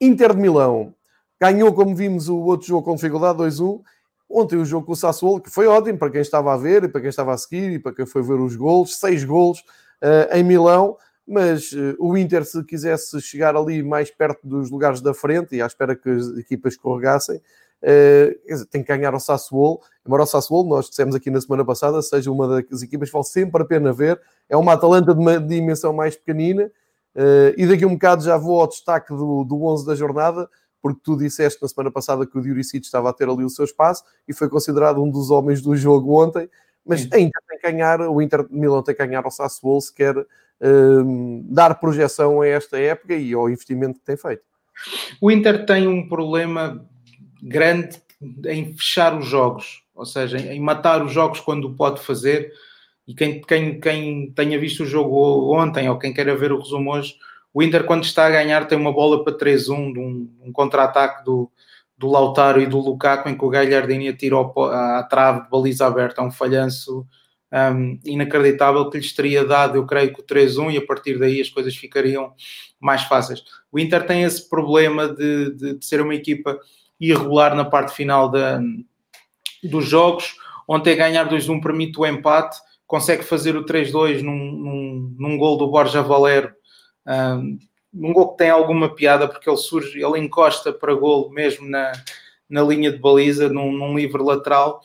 Inter de Milão ganhou, como vimos, o outro jogo com dificuldade 2-1. Ontem o jogo com o Sassuolo, que foi ótimo para quem estava a ver e para quem estava a seguir e para quem foi ver os gols, seis gols uh, em Milão, mas uh, o Inter, se quisesse chegar ali mais perto dos lugares da frente e à espera que as equipas escorregassem, uh, tem que ganhar o Sassuolo. Embora o Sassuolo, nós dissemos aqui na semana passada, seja uma das equipas que vale sempre a pena ver, é uma Atalanta de uma dimensão mais pequenina, Uh, e daqui a um bocado já vou ao destaque do, do 11 da jornada, porque tu disseste na semana passada que o Diuricid estava a ter ali o seu espaço e foi considerado um dos homens do jogo ontem. Mas Sim. ainda tem que ganhar, o Inter de Milão tem que ganhar ao Sassuolo se quer uh, dar projeção a esta época e ao investimento que tem feito. O Inter tem um problema grande em fechar os jogos, ou seja, em matar os jogos quando pode fazer e quem, quem, quem tenha visto o jogo ontem ou quem queira ver o resumo hoje, o Inter, quando está a ganhar, tem uma bola para 3-1 de um, um contra-ataque do, do Lautaro e do Lukaku, em que o Galhardini atira à trave de baliza aberta, é um falhanço um, inacreditável que lhes teria dado, eu creio que o 3-1 e a partir daí as coisas ficariam mais fáceis. O Inter tem esse problema de, de, de ser uma equipa irregular na parte final da, dos jogos. Ontem ganhar 2-1 permite o empate, consegue fazer o 3-2 num, num, num gol do Borja Valero, um, um gol que tem alguma piada porque ele surge, ele encosta para gol mesmo na, na linha de baliza, num, num livre lateral.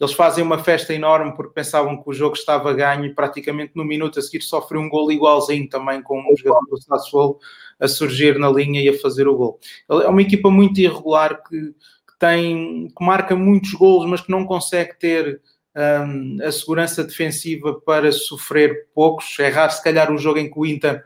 Eles fazem uma festa enorme porque pensavam que o jogo estava ganho e praticamente no minuto a seguir sofre um gol igualzinho também com um jogador do Sassuolo a surgir na linha e a fazer o gol. É uma equipa muito irregular que, que tem, que marca muitos gols, mas que não consegue ter um, a segurança defensiva para sofrer poucos. É raro, se calhar, o jogo em que o Inter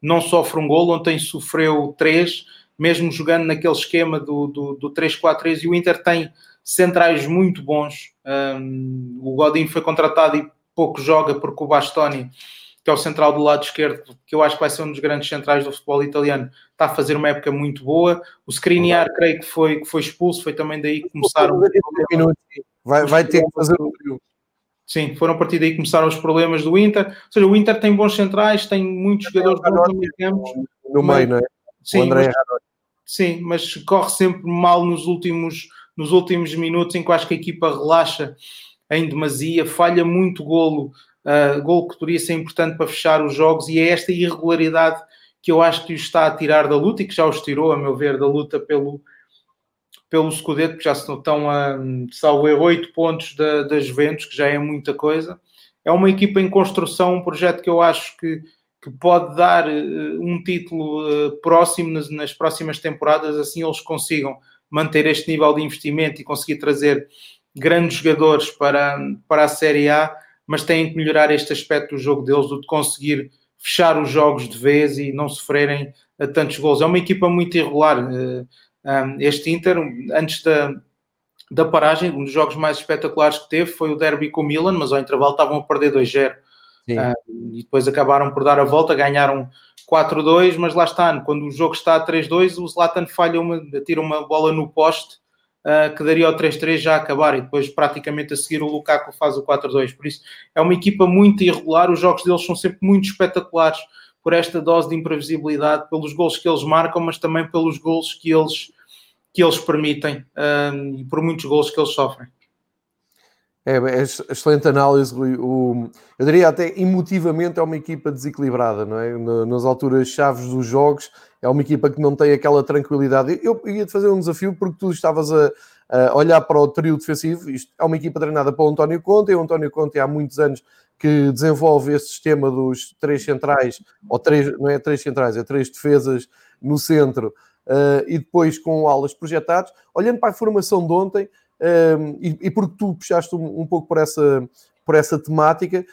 não sofre um gol, ontem sofreu três, mesmo jogando naquele esquema do, do, do 3-4-3, e o Inter tem centrais muito bons. Um, o Godinho foi contratado e pouco joga porque o Bastoni, que é o central do lado esquerdo, que eu acho que vai ser um dos grandes centrais do futebol italiano, está a fazer uma época muito boa. O Skriniar, creio que foi, que foi expulso, foi também daí que começaram. Vai, vai ter que fazer o Sim, foram a partir daí que começaram os problemas do Inter. Ou seja, o Inter tem bons centrais, tem muitos jogadores bons no meio campo. No meio, não é? Sim, mas, sim, mas corre sempre mal nos últimos, nos últimos minutos em que acho que a equipa relaxa em demasia, falha muito golo, uh, golo que poderia ser importante para fechar os jogos, e é esta irregularidade que eu acho que o está a tirar da luta e que já os tirou, a meu ver, da luta pelo, pelo Scudetto, que já estão a, salvo erro, 8 pontos da, da Juventus, que já é muita coisa. É uma equipa em construção, um projeto que eu acho que, que pode dar uh, um título uh, próximo nas, nas, próximas temporadas, assim eles consigam manter este nível de investimento e conseguir trazer grandes jogadores para, para a Série A, mas têm que melhorar este aspecto do jogo deles, de conseguir fechar os jogos de vez e não sofrerem a tantos gols. É uma equipa muito irregular. Uh, este Inter, antes da, da paragem, um dos jogos mais espetaculares que teve foi o derby com o Milan, mas ao intervalo estavam a perder 2-0. e depois acabaram por dar a volta, ganharam 4-2, mas lá está, quando o jogo está a 3-2, o Zlatan falha uma, tira uma bola no poste uh, que daria o 3-3 já a acabar e depois praticamente a seguir o Lukaku faz o 4-2. Por isso é uma equipa muito irregular, os jogos deles são sempre muito espetaculares por esta dose de imprevisibilidade, pelos gols que eles marcam, mas também pelos gols que eles que eles permitem um, e por muitos gols que eles sofrem. É, é excelente análise, Rui. O, eu diria até emotivamente é uma equipa desequilibrada, não é? Nas alturas chaves dos jogos, é uma equipa que não tem aquela tranquilidade. Eu ia-te fazer um desafio porque tu estavas a, a, olhar para o trio defensivo. Isto é uma equipa treinada pelo António Conte, e o António Conte há muitos anos que desenvolve esse sistema dos três centrais, ou três, não é três centrais, é três defesas no centro, e depois com alas projetadas. Olhando para a formação de ontem, um, e, e, porque tu puxaste um, um, pouco por essa, por essa temática,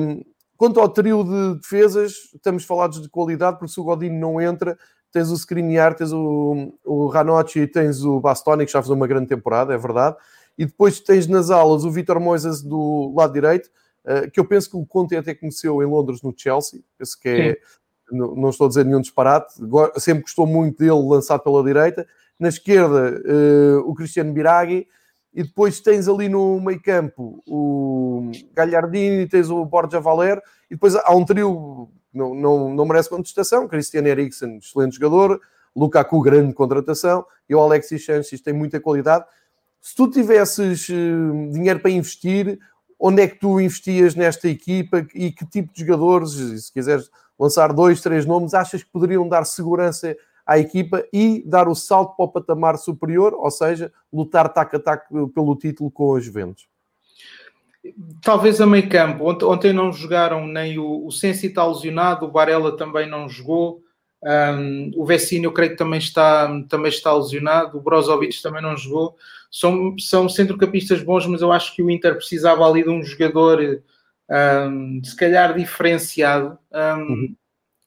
um, quanto ao trio de defesas, estamos falados de qualidade, porque se o Godinho não entra, tens o Skriniar, tens o, o Ranocchi e tens o Bastoni, que já fez uma grande temporada, é verdade. E depois tens nas alas o Vitor Moisés do lado direito, que eu penso que o Conte até conheceu em Londres no Chelsea, penso que é, não, estou a dizer nenhum disparate, sempre gostou muito dele lançado pela direita. Na esquerda, uh, o Cristiano Biraghi, e depois tens ali no meio campo o Galhardini, tens o Borja Valer, e depois há um trio, não, não, não merece contestação, Cristiano Eriksen, excelente jogador, Lukaku, grande contratação, e o Alexis Sanchez tem muita qualidade. Se tu tivesses uh, dinheiro para investir, onde é que tu investias nesta equipa e que tipo de jogadores, se quiseres lançar dois, três nomes, achas que poderiam dar segurança à equipa e dar o salto para o patamar superior, ou seja, lutar tac a tac pelo título com os Juventus? Talvez a meio campo. Ontem, não jogaram nem o, o Sensi está lesionado, o Barella também não jogou, um, o Vecino eu creio que também está, também está lesionado, o Brozovic também não jogou. São, são centrocampistas bons, mas eu acho que o Inter precisava ali de um jogador um, se calhar diferenciado. Um, uhum.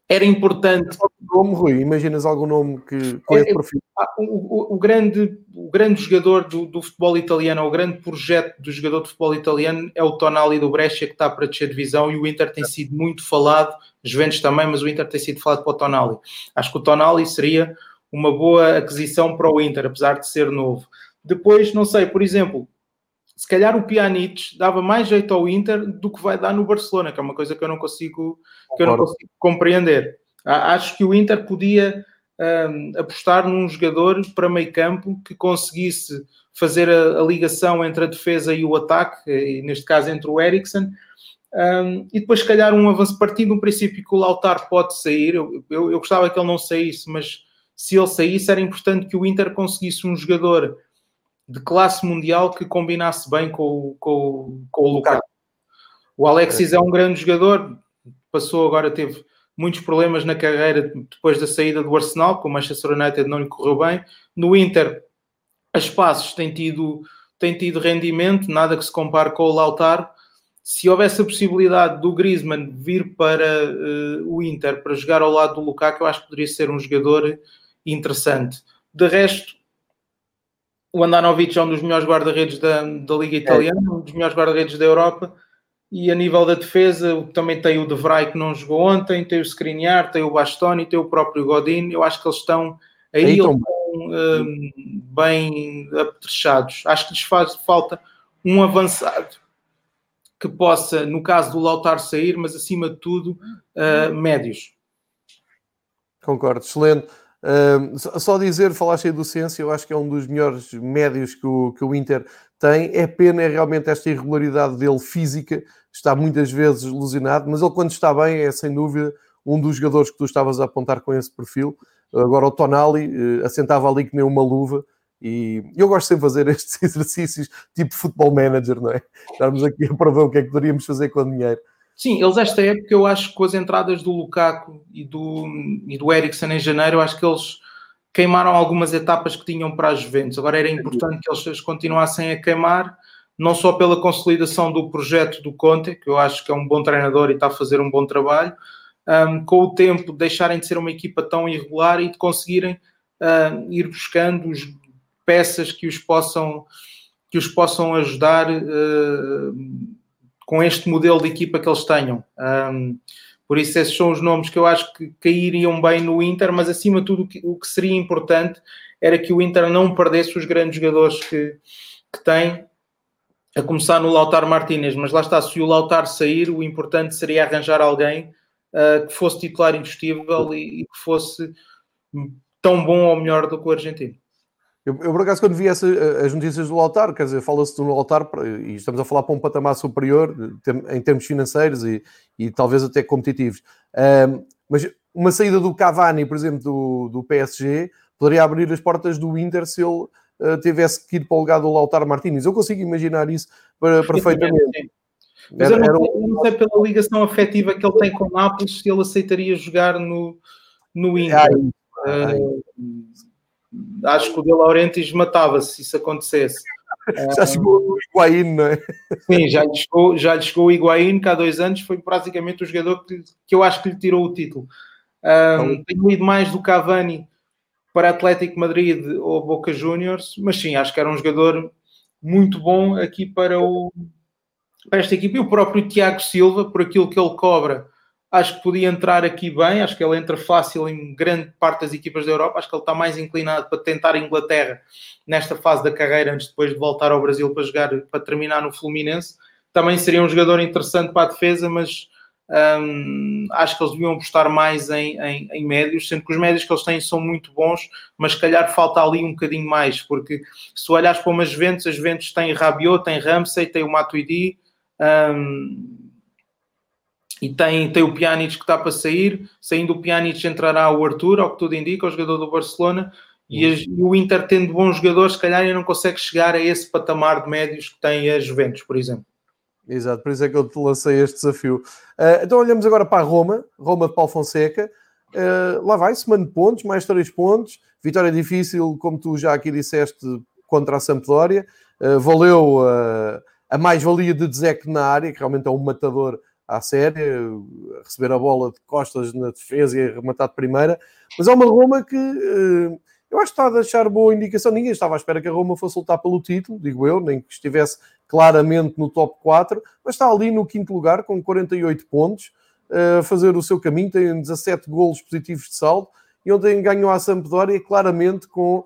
Era importante. Nome, Rui, imaginas algum nome que com é, profil? Ah, o, o, o, grande, o grande jogador do, do, futebol italiano, o grande projeto do jogador de futebol italiano é o Tonali do Brescia, que está para descer divisão, e o Inter tem sido muito falado, Juventus também, mas o Inter tem sido falado para o Tonali. Acho que o Tonali seria uma boa aquisição para o Inter, apesar de ser novo. Depois, não sei, por exemplo, se calhar o Pjanic dava mais jeito ao Inter do que vai dar no Barcelona, que é uma coisa que eu não consigo, que eu não consigo compreender. Acho que o Inter podia um, apostar num jogador para meio campo que conseguisse fazer a, a, ligação entre a defesa e o ataque, e neste caso entre o Eriksen, Um, e depois, se calhar, um avanço partindo do princípio que o Lautar pode sair. Eu, eu, eu, gostava que ele não saísse, mas se ele saísse, era importante que o Inter conseguisse um jogador de classe mundial que combinasse bem com, com, com o Lukaku. O Alexis é um grande jogador, passou agora, teve muitos problemas na carreira depois da saída do Arsenal, com o Manchester United não lhe correu bem. No Inter, a espaços tem tido, tem tido rendimento, nada que se compare com o Lautaro. Se houvesse a possibilidade do Griezmann vir para uh, o Inter para jogar ao lado do Lukaku, eu acho que poderia ser um jogador interessante. De resto, o Andanovic é um dos melhores guarda-redes da, da Liga é. Italiana, um dos melhores guarda-redes da Europa. E a nível da defesa, também tem o De Vrij que não jogou ontem, tem o Skriniar, tem o Bastoni, tem o próprio Godin. Eu acho que eles estão aí, aí estão um, bem apetrechados. Acho que lhes faz falta um avançado que possa, no caso do Lautar sair, mas acima de tudo, uh, médios. Concordo, excelente. Só dizer, falaste aí do Ciência, eu acho que é um dos melhores médios que o, que o Inter tem. É pena é realmente esta irregularidade dele física, está muitas vezes lesionado, mas ele quando está bem é sem dúvida um dos jogadores que tu estavas a apontar com esse perfil. Agora o Tonali uh, assentava ali que nem uma luva e eu gosto sempre de fazer [LAUGHS] estes exercícios tipo futebol manager, não é? Estarmos aqui a provar o que é que poderíamos fazer com o dinheiro. Sim, eles esta época eu acho que com as entradas do Lukaku e do, e do Eriksen em janeiro, eu acho que eles queimaram algumas etapas que tinham para as Juventus. Agora era importante que eles continuassem a queimar, não só pela consolidação do projeto do Conte, que eu acho que é um bom treinador e está a fazer um bom trabalho, um, com o tempo deixarem de ser uma equipa tão irregular e de conseguirem uh, ir buscando os, peças que os possam, que os possam ajudar uh, com este modelo de equipa que eles tenham. Um, por isso, esses são os nomes que eu acho que cairiam bem no Inter, mas acima de tudo, o que, seria importante era que o Inter não perdesse os grandes jogadores que, que tem, a começar no Lautaro Martínez. Mas lá está, se o Lautaro sair, o importante seria arranjar alguém uh, que fosse titular indiscutível e, e, que fosse tão bom ou melhor do que o argentino. Eu, eu, por acaso, quando vi essa, eh, as notícias do altar, quer dizer, fala-se do altar e estamos a falar para um patamar superior em termos financeiros e, e talvez até competitivos. Um, mas uma saída do Cavani, por exemplo, do, do PSG, poderia abrir as portas do Inter se ele uh, tivesse que ir para o lugar do Lautaro Martínez. Eu consigo imaginar isso para, perfeitamente. Mas eu não, sei, eu não, sei, pela ligação afetiva que ele tem com o Nápoles se ele aceitaria jogar no, no Inter. Ai, ai. Uh, acho que o De Laurentiis matava-se se isso acontecesse. [LAUGHS] Já chegou o Higuaín, não é? Sim, já lhe chegou, já chegou o Higuaín, que há dois anos foi praticamente o jogador que, que eu acho que lhe tirou o título. Um, tenho ido mais do Cavani para Atlético Madrid ou Boca Juniors, mas sim, acho que era um jogador muito bom aqui para, o, para esta equipe. E o próprio Tiago Silva, por aquilo que ele cobra, acho que podia entrar aqui bem, acho que ele entra fácil em grande parte das equipas da Europa, acho que ele está mais inclinado para tentar a Inglaterra nesta fase da carreira, antes depois de voltar ao Brasil para jogar, para terminar no Fluminense. Também seria um jogador interessante para a defesa, mas hum, acho que eles deviam apostar mais em, em, em, médios, sendo que os médios que eles têm são muito bons, mas se calhar falta ali um bocadinho mais, porque se olhares para umas Juventus, as Juventus têm Rabiot, tem Ramsey, tem o Matuidi, hum, e tem, tem o Pjanic que está para sair, saindo o Pjanic entrará o Arthur, ao que tudo indica, o jogador do Barcelona, e, as, e, o Inter tendo bons jogadores, se calhar não consegue chegar a esse patamar de médios que tem a Juventus, por exemplo. Exato, por isso é que eu te lancei este desafio. Uh, então olhamos agora para a Roma, Roma de Paulo Fonseca, uh, lá vai, semana de pontos, mais três pontos, vitória difícil, como tu já aqui disseste, contra a Sampdoria, uh, valeu a mais-valia de Dzek na área, que realmente é um matador à série, receber a bola de costas na defesa e rematar de primeira. Mas é uma Roma que uh, eu acho que está a deixar boa indicação. Ninguém estava à espera que a Roma fosse lutar pelo título, digo eu, nem que estivesse claramente no top 4, mas está ali no quinto lugar com 48 pontos, a uh, fazer o seu caminho, tem 17 golos positivos de saldo e ontem ganhou a Sampdoria claramente com,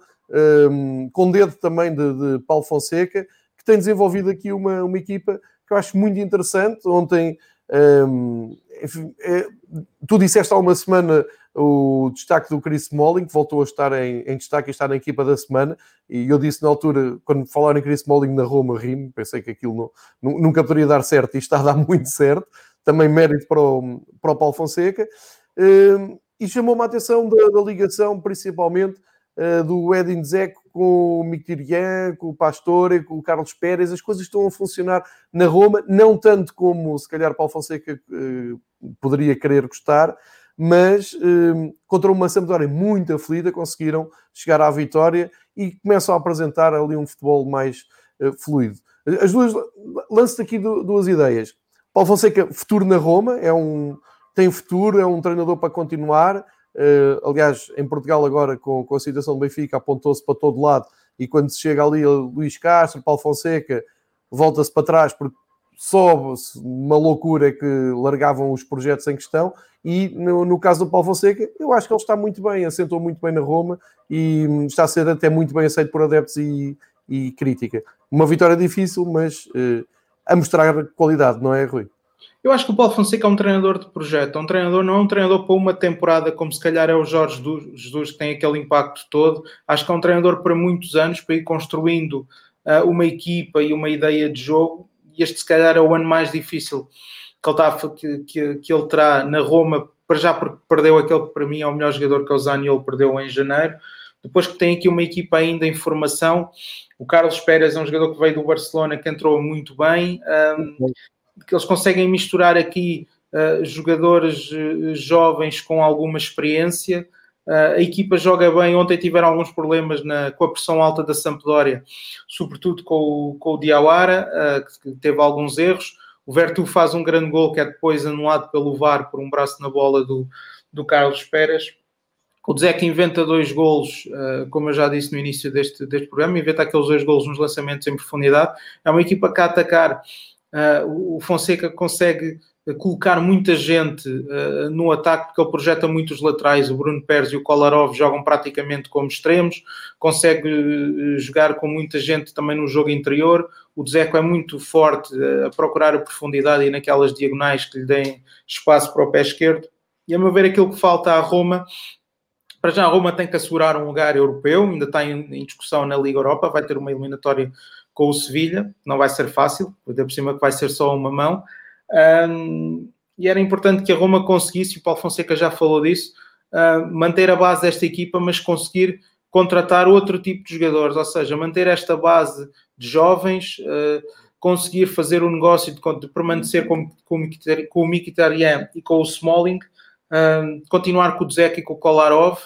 um, com dedo também de, de Paulo Fonseca, que tem desenvolvido aqui uma, uma equipa que eu acho muito interessante. Ontem Um, enfim, é, tu disseste há uma semana o destaque do Chris Smalling, que voltou a estar em, em, destaque e está na equipa da semana. E eu disse na altura, quando falaram em Chris Smalling na Roma, rimo, pensei que aquilo não, nunca poderia dar certo e está a dar [LAUGHS] muito certo. Também mérito para o, para o Paulo Fonseca. Um, e chamou-me a atenção da, da ligação, principalmente, uh, do Edin Dzeko com o Mkhitaryan, com o Pastore, com o Carlos Pérez. As coisas estão a funcionar na Roma, não tanto como, se calhar, Paulo Fonseca uh, poderia querer gostar, mas uh, contra uma Sampdoria muito aflita, conseguiram chegar à vitória e começam a apresentar ali um futebol mais fluido. As duas, lance aqui duas ideias. Paulo Fonseca, futuro na Roma, é um, tem futuro, é um treinador para continuar. Uh, aliás, em Portugal, agora com, com a situação do Benfica, apontou-se para todo lado. E quando se chega ali, Luís Castro, Paulo Fonseca, volta-se para trás, porque sobe uma loucura que largavam os projetos em questão. E no, no, caso do Paulo Fonseca, eu acho que ele está muito bem, assentou muito bem na Roma e está a ser até muito bem aceito por adeptos e, e crítica. Uma vitória difícil, mas uh, a mostrar qualidade, não é, Rui? Eu acho que o Paulo Fonseca é um treinador de projeto, é um treinador, não é um treinador para uma temporada, como se calhar é o Jorge Jesus, que tem aquele impacto todo. Acho que é um treinador para muitos anos, para ir construindo uh, uma equipa e uma ideia de jogo. E este, se calhar, é o ano mais difícil que ele, está, que, que, que ele terá na Roma, para já porque perdeu aquele que para mim é o melhor jogador que é o Zaniolo, perdeu em janeiro. Depois que tem aqui uma equipa ainda em formação, o Carlos Pérez é um jogador que veio do Barcelona, que entrou muito bem. Um, que eles conseguem misturar aqui uh, jogadores uh, jovens com alguma experiência. Uh, a equipa joga bem. Ontem tiveram alguns problemas na, com a pressão alta da Sampdoria, sobretudo com o, com o Diawara, que teve alguns erros. O Vertu faz um grande gol que é depois anulado pelo VAR por um braço na bola do, do Carlos Pérez. O Dzek inventa dois golos, como eu já disse no início deste, deste programa, inventa aqueles dois golos nos lançamentos em profundidade. É uma equipa que a atacar Uh, o Fonseca consegue colocar muita gente uh, no ataque porque ele projeta muitos laterais. O Bruno Pérez e o Kolarov jogam praticamente como extremos, consegue uh, jogar com muita gente também no jogo interior. O Dzeko é muito forte a procurar a profundidade e naquelas diagonais que lhe deem espaço para o pé esquerdo. E a meu ver, aquilo que falta à Roma. Para já, a Roma tem que assegurar um lugar europeu, ainda está em, em discussão na Liga Europa, vai ter uma eliminatória com o Sevilha, não vai ser fácil, ainda por cima que vai ser só uma mão. Um, e era importante que a Roma conseguisse, o Paulo Fonseca já falou disso, uh, manter a base desta equipa, mas conseguir contratar outro tipo de jogadores, ou seja, manter esta base de jovens, uh, conseguir fazer o um negócio de, de permanecer com, com, com o Mkhitaryan e com o Smalling, uh, continuar com o Dzek e com o Kolarov,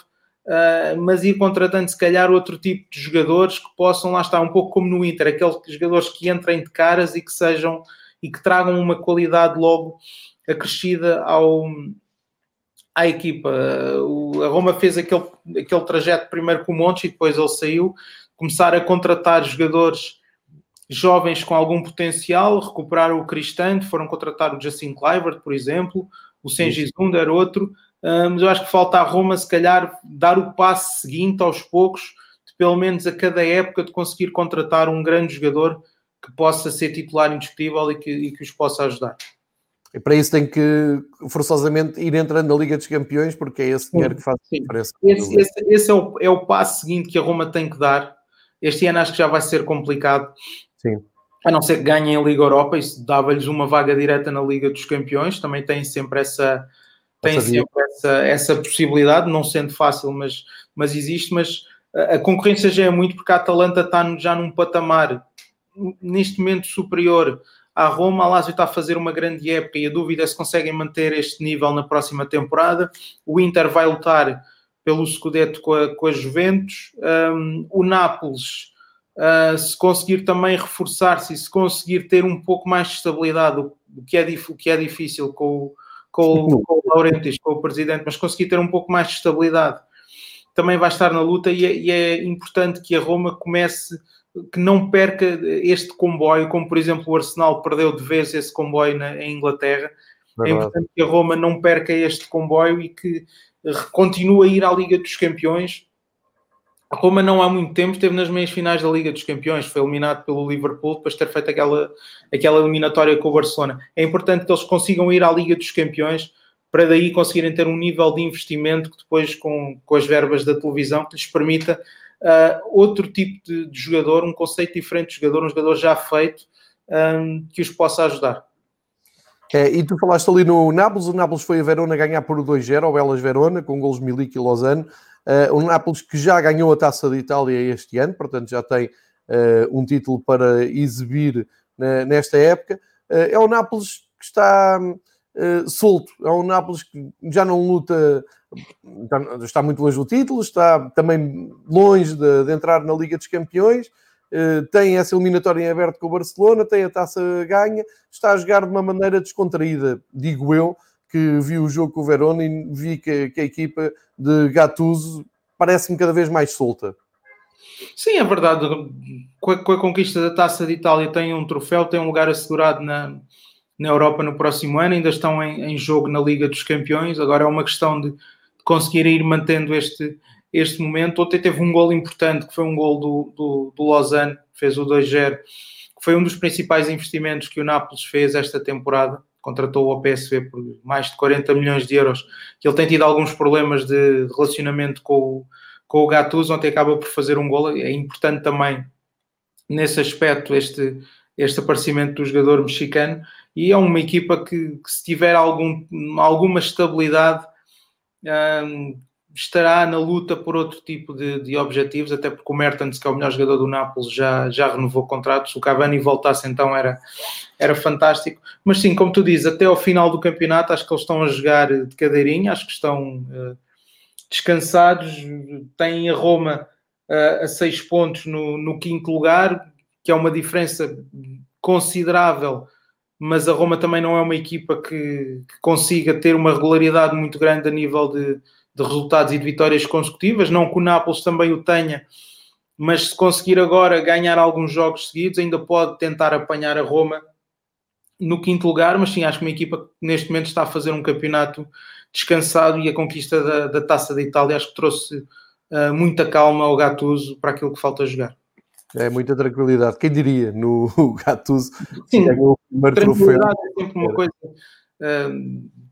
Uh, mas ir contratando se calhar outro tipo de jogadores que possam, lá estar um pouco como no Inter, aqueles jogadores que entrem de caras e que sejam e que tragam uma qualidade logo acrescida ao, à equipa. Uh, a Roma fez aquele, aquele trajeto primeiro com o Monte e depois ele saiu, começar a contratar jogadores jovens com algum potencial, recuperar o Cristante, foram contratar o Justin Clivert, por exemplo, o Sengi Zunder, outro, mas eu acho que falta à Roma, se calhar, dar o passo seguinte aos poucos, de, pelo menos a cada época, de conseguir contratar um grande jogador que possa ser titular indiscutível e que, e que os possa ajudar. E para isso tem que forçosamente ir entrando na Liga dos Campeões, porque é esse dinheiro que faz a diferença. Esse, esse, esse é, o, é o passo seguinte que a Roma tem que dar. Este ano acho que já vai ser complicado. Sim. A não ser que ganhem a Liga Europa, isso dava-lhes uma vaga direta na Liga dos Campeões. Também tem sempre essa, tem sempre essa, essa possibilidade, não sendo fácil, mas, mas existe. Mas a concorrência já é muito porque a Atalanta está já num patamar neste momento superior à Roma. A Lazio está a fazer uma grande época e a dúvida é se conseguem manter este nível na próxima temporada. O Inter vai lutar pelo Scudetto com a, com a Juventus. Um, o Nápoles, uh, se conseguir também reforçar-se e se conseguir ter um pouco mais de estabilidade, o, que, é, o que é difícil com o com, com o Laurentiis, com o presidente, mas conseguir ter um pouco mais de estabilidade. Também vai estar na luta e é, e é importante que a Roma comece, que não perca este comboio, como por exemplo o Arsenal perdeu de vez esse comboio na, em Inglaterra. É importante que a Roma não perca este comboio e que continue a ir à Liga dos Campeões A Roma não há muito tempo esteve nas meias finais da Liga dos Campeões, foi eliminado pelo Liverpool depois de ter feito aquela, aquela eliminatória com o Barcelona. É importante que eles consigam ir à Liga dos Campeões para daí conseguirem ter um nível de investimento que depois com, com as verbas da televisão que lhes permita uh, outro tipo de, de, jogador, um conceito diferente de jogador, um jogador já feito um, que os possa ajudar. É, e tu falaste ali no Nápoles, o Nápoles foi a Verona ganhar por 2-0 ao Belas Verona, com golos Milik e Lausanne. Uh, o Nápoles que já ganhou a Taça de Itália este ano, portanto já tem uh, um título para exibir uh, nesta época. é o Nápoles que está solto, é um Nápoles que já não luta, está muito longe do título, está também longe de, de entrar na Liga dos Campeões, tem essa eliminatória em aberto com o Barcelona, tem a taça ganha, está a jogar de uma maneira descontraída, digo eu, que vi o jogo com o Verona e vi que, que a equipa de Gattuso parece-me cada vez mais solta. Sim, é verdade. Com a, com a, conquista da Taça de Itália tem um troféu, tem um lugar assegurado na, na Europa no próximo ano, ainda estão em, em jogo na Liga dos Campeões, agora é uma questão de, de conseguir ir mantendo este, este momento. Ontem teve um gol importante, que foi um gol do, do, do Lausanne, fez o 2-0, que foi um dos principais investimentos que o Nápoles fez esta temporada contratou o PSV por mais de 40 milhões de euros, que ele tem tido alguns problemas de relacionamento com o, com o Gattuso, ontem acaba por fazer um gol, é importante também nesse aspecto este, este aparecimento do jogador mexicano, e é uma equipa que, que se tiver algum, alguma estabilidade, hum, estará na luta por outro tipo de, de, objetivos, até porque o Mertens, que é o melhor jogador do Nápoles, já, já renovou contratos. Se o Cavani voltasse então era, era fantástico. Mas sim, como tu dizes, até ao final do campeonato acho que eles estão a jogar de cadeirinha, acho que estão uh, descansados. Têm a Roma uh, a seis pontos no, no quinto lugar, que é uma diferença considerável mas a Roma também não é uma equipa que, que, consiga ter uma regularidade muito grande a nível de, de resultados e de vitórias consecutivas. Não que o Nápoles também o tenha, mas se conseguir agora ganhar alguns jogos seguidos, ainda pode tentar apanhar a Roma no quinto lugar. Mas sim, acho que uma equipa que neste momento está a fazer um campeonato descansado e a conquista da, da taça da Itália acho que trouxe uh, muita calma ao Gattuso para aquilo que falta jogar. É muita tranquilidade. Quem diria no [LAUGHS] Gattuso? Sim, o primeiro tranquilidade troféu. é sempre uma coisa.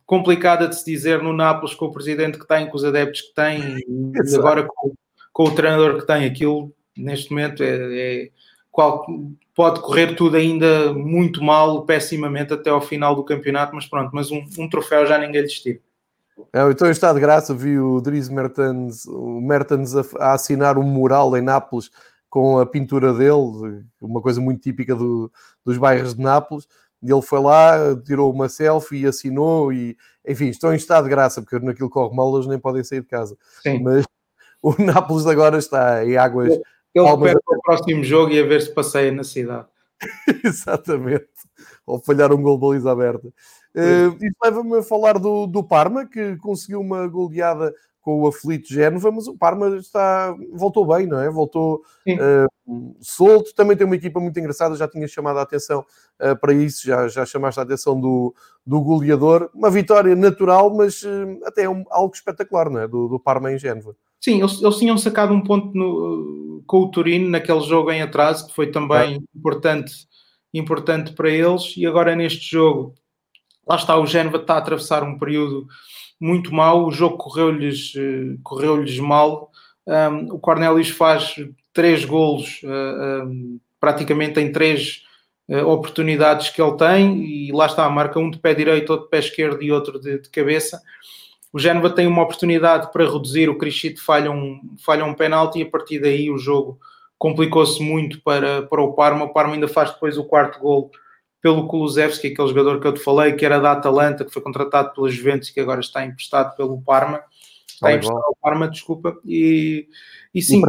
Complicada de se dizer no Nápoles com o presidente que tem, com os adeptos que tem e agora com, com, o treinador que tem. Aquilo neste momento é, é qual, pode correr tudo ainda muito mal, pessimamente até ao final do campeonato, mas pronto, mas um, um troféu já ninguém lhe tira. É, então está de graça, vi o Dries Mertens, o Mertens a, a, assinar um mural em Nápoles com a pintura dele, uma coisa muito típica do, dos bairros de Nápoles. Ele foi lá, tirou uma selfie e assinou e, enfim, estão em estado de graça, porque naquilo corre mal eles nem podem sair de casa. Sim. Mas o [LAUGHS] Nápoles agora está em águas... Ele recupera o próximo jogo e a ver se passeia na cidade. [LAUGHS] Exatamente. Ou falhar um gol de baliza aberta. Uh, isso leva-me a falar do, do Parma, que conseguiu uma goleada com o aflito Génova, mas o Parma está, voltou bem, não é? Voltou uh, solto. Também tem uma equipa muito engraçada, já tinha chamado a atenção uh, para isso, já, já chamaste a atenção do, do goleador. Uma vitória natural, mas uh, até um, algo espetacular, não é? Do, do Parma em Génova. Sim, eles, eles tinham sacado um ponto no, com o Turino naquele jogo em atraso, que foi também é. importante, importante para eles, e agora neste jogo, lá está, o Génova está a atravessar um período muito mal, o jogo correu-lhes eh, correu mal. Um, o Cornelis faz três golos uh, um, praticamente em três uh, oportunidades que ele tem e lá está, marca um de pé direito, outro de pé esquerdo e outro de, de cabeça. O Génova tem uma oportunidade para reduzir, o Crichito falha um, falha um penalti e a partir daí o jogo complicou-se muito para, para o Parma. O Parma ainda faz depois o quarto gol pelo Kulusevski, aquele jogador que eu te falei, que era da Atalanta, que foi contratado pela Juventus e que agora está emprestado pelo Parma. Está emprestado ao Parma, desculpa. E, e sim.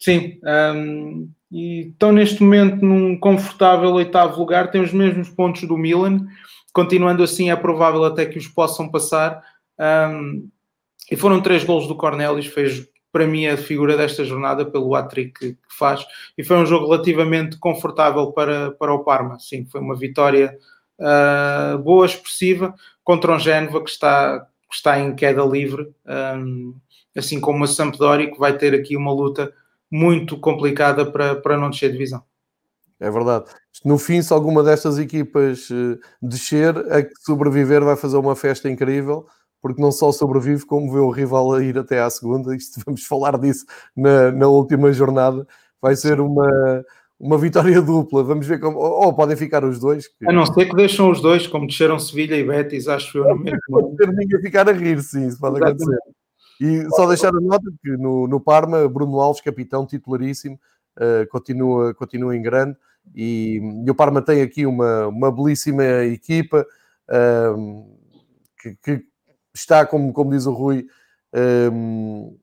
Sim. Um, e estão neste momento num confortável oitavo lugar, têm os mesmos pontos do Milan. Continuando assim, é provável até que os possam passar. Um, e foram três gols do Cornelis, fez para mim, a figura desta jornada pelo hat-trick que faz. E foi um jogo relativamente confortável para, para o Parma. Sim, foi uma vitória uh, boa, expressiva, contra um Génova que está, que está em queda livre. Um, assim como a Sampdoria, que vai ter aqui uma luta muito complicada para, para não descer divisão. É verdade. No fim, se alguma destas equipas uh, descer, a que sobreviver vai fazer uma festa incrível, porque não só sobrevive, como vê o rival a ir até à segunda. Isto, [LAUGHS] vamos falar disso na, na última jornada. Vai ser uma, uma vitória dupla. Vamos ver como. Ou, ou podem ficar os dois. Que... A não ser que deixam os dois, como desceram Sevilha e Betis, acho eu. Pode ter ninguém ficar a rir, sim, isso pode Exatamente. acontecer. E só deixar a nota que no, no Parma, Bruno Alves, capitão titularíssimo, uh, continua, continua em grande. E, e, o Parma tem aqui uma, uma belíssima equipa uh, que, que, está, como, como diz o Rui, uh,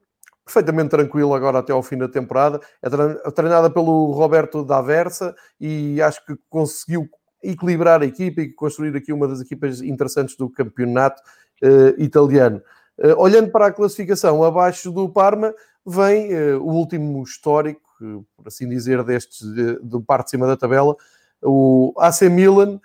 perfeitamente tranquilo agora até ao fim da temporada. É treinada pelo Roberto D'Aversa e acho que conseguiu equilibrar a equipa e construir aqui uma das equipas interessantes do campeonato uh, italiano. Uh, olhando para a classificação, abaixo do Parma vem uh, o último histórico, por assim dizer, deste, do parte de cima da tabela, o AC Milan.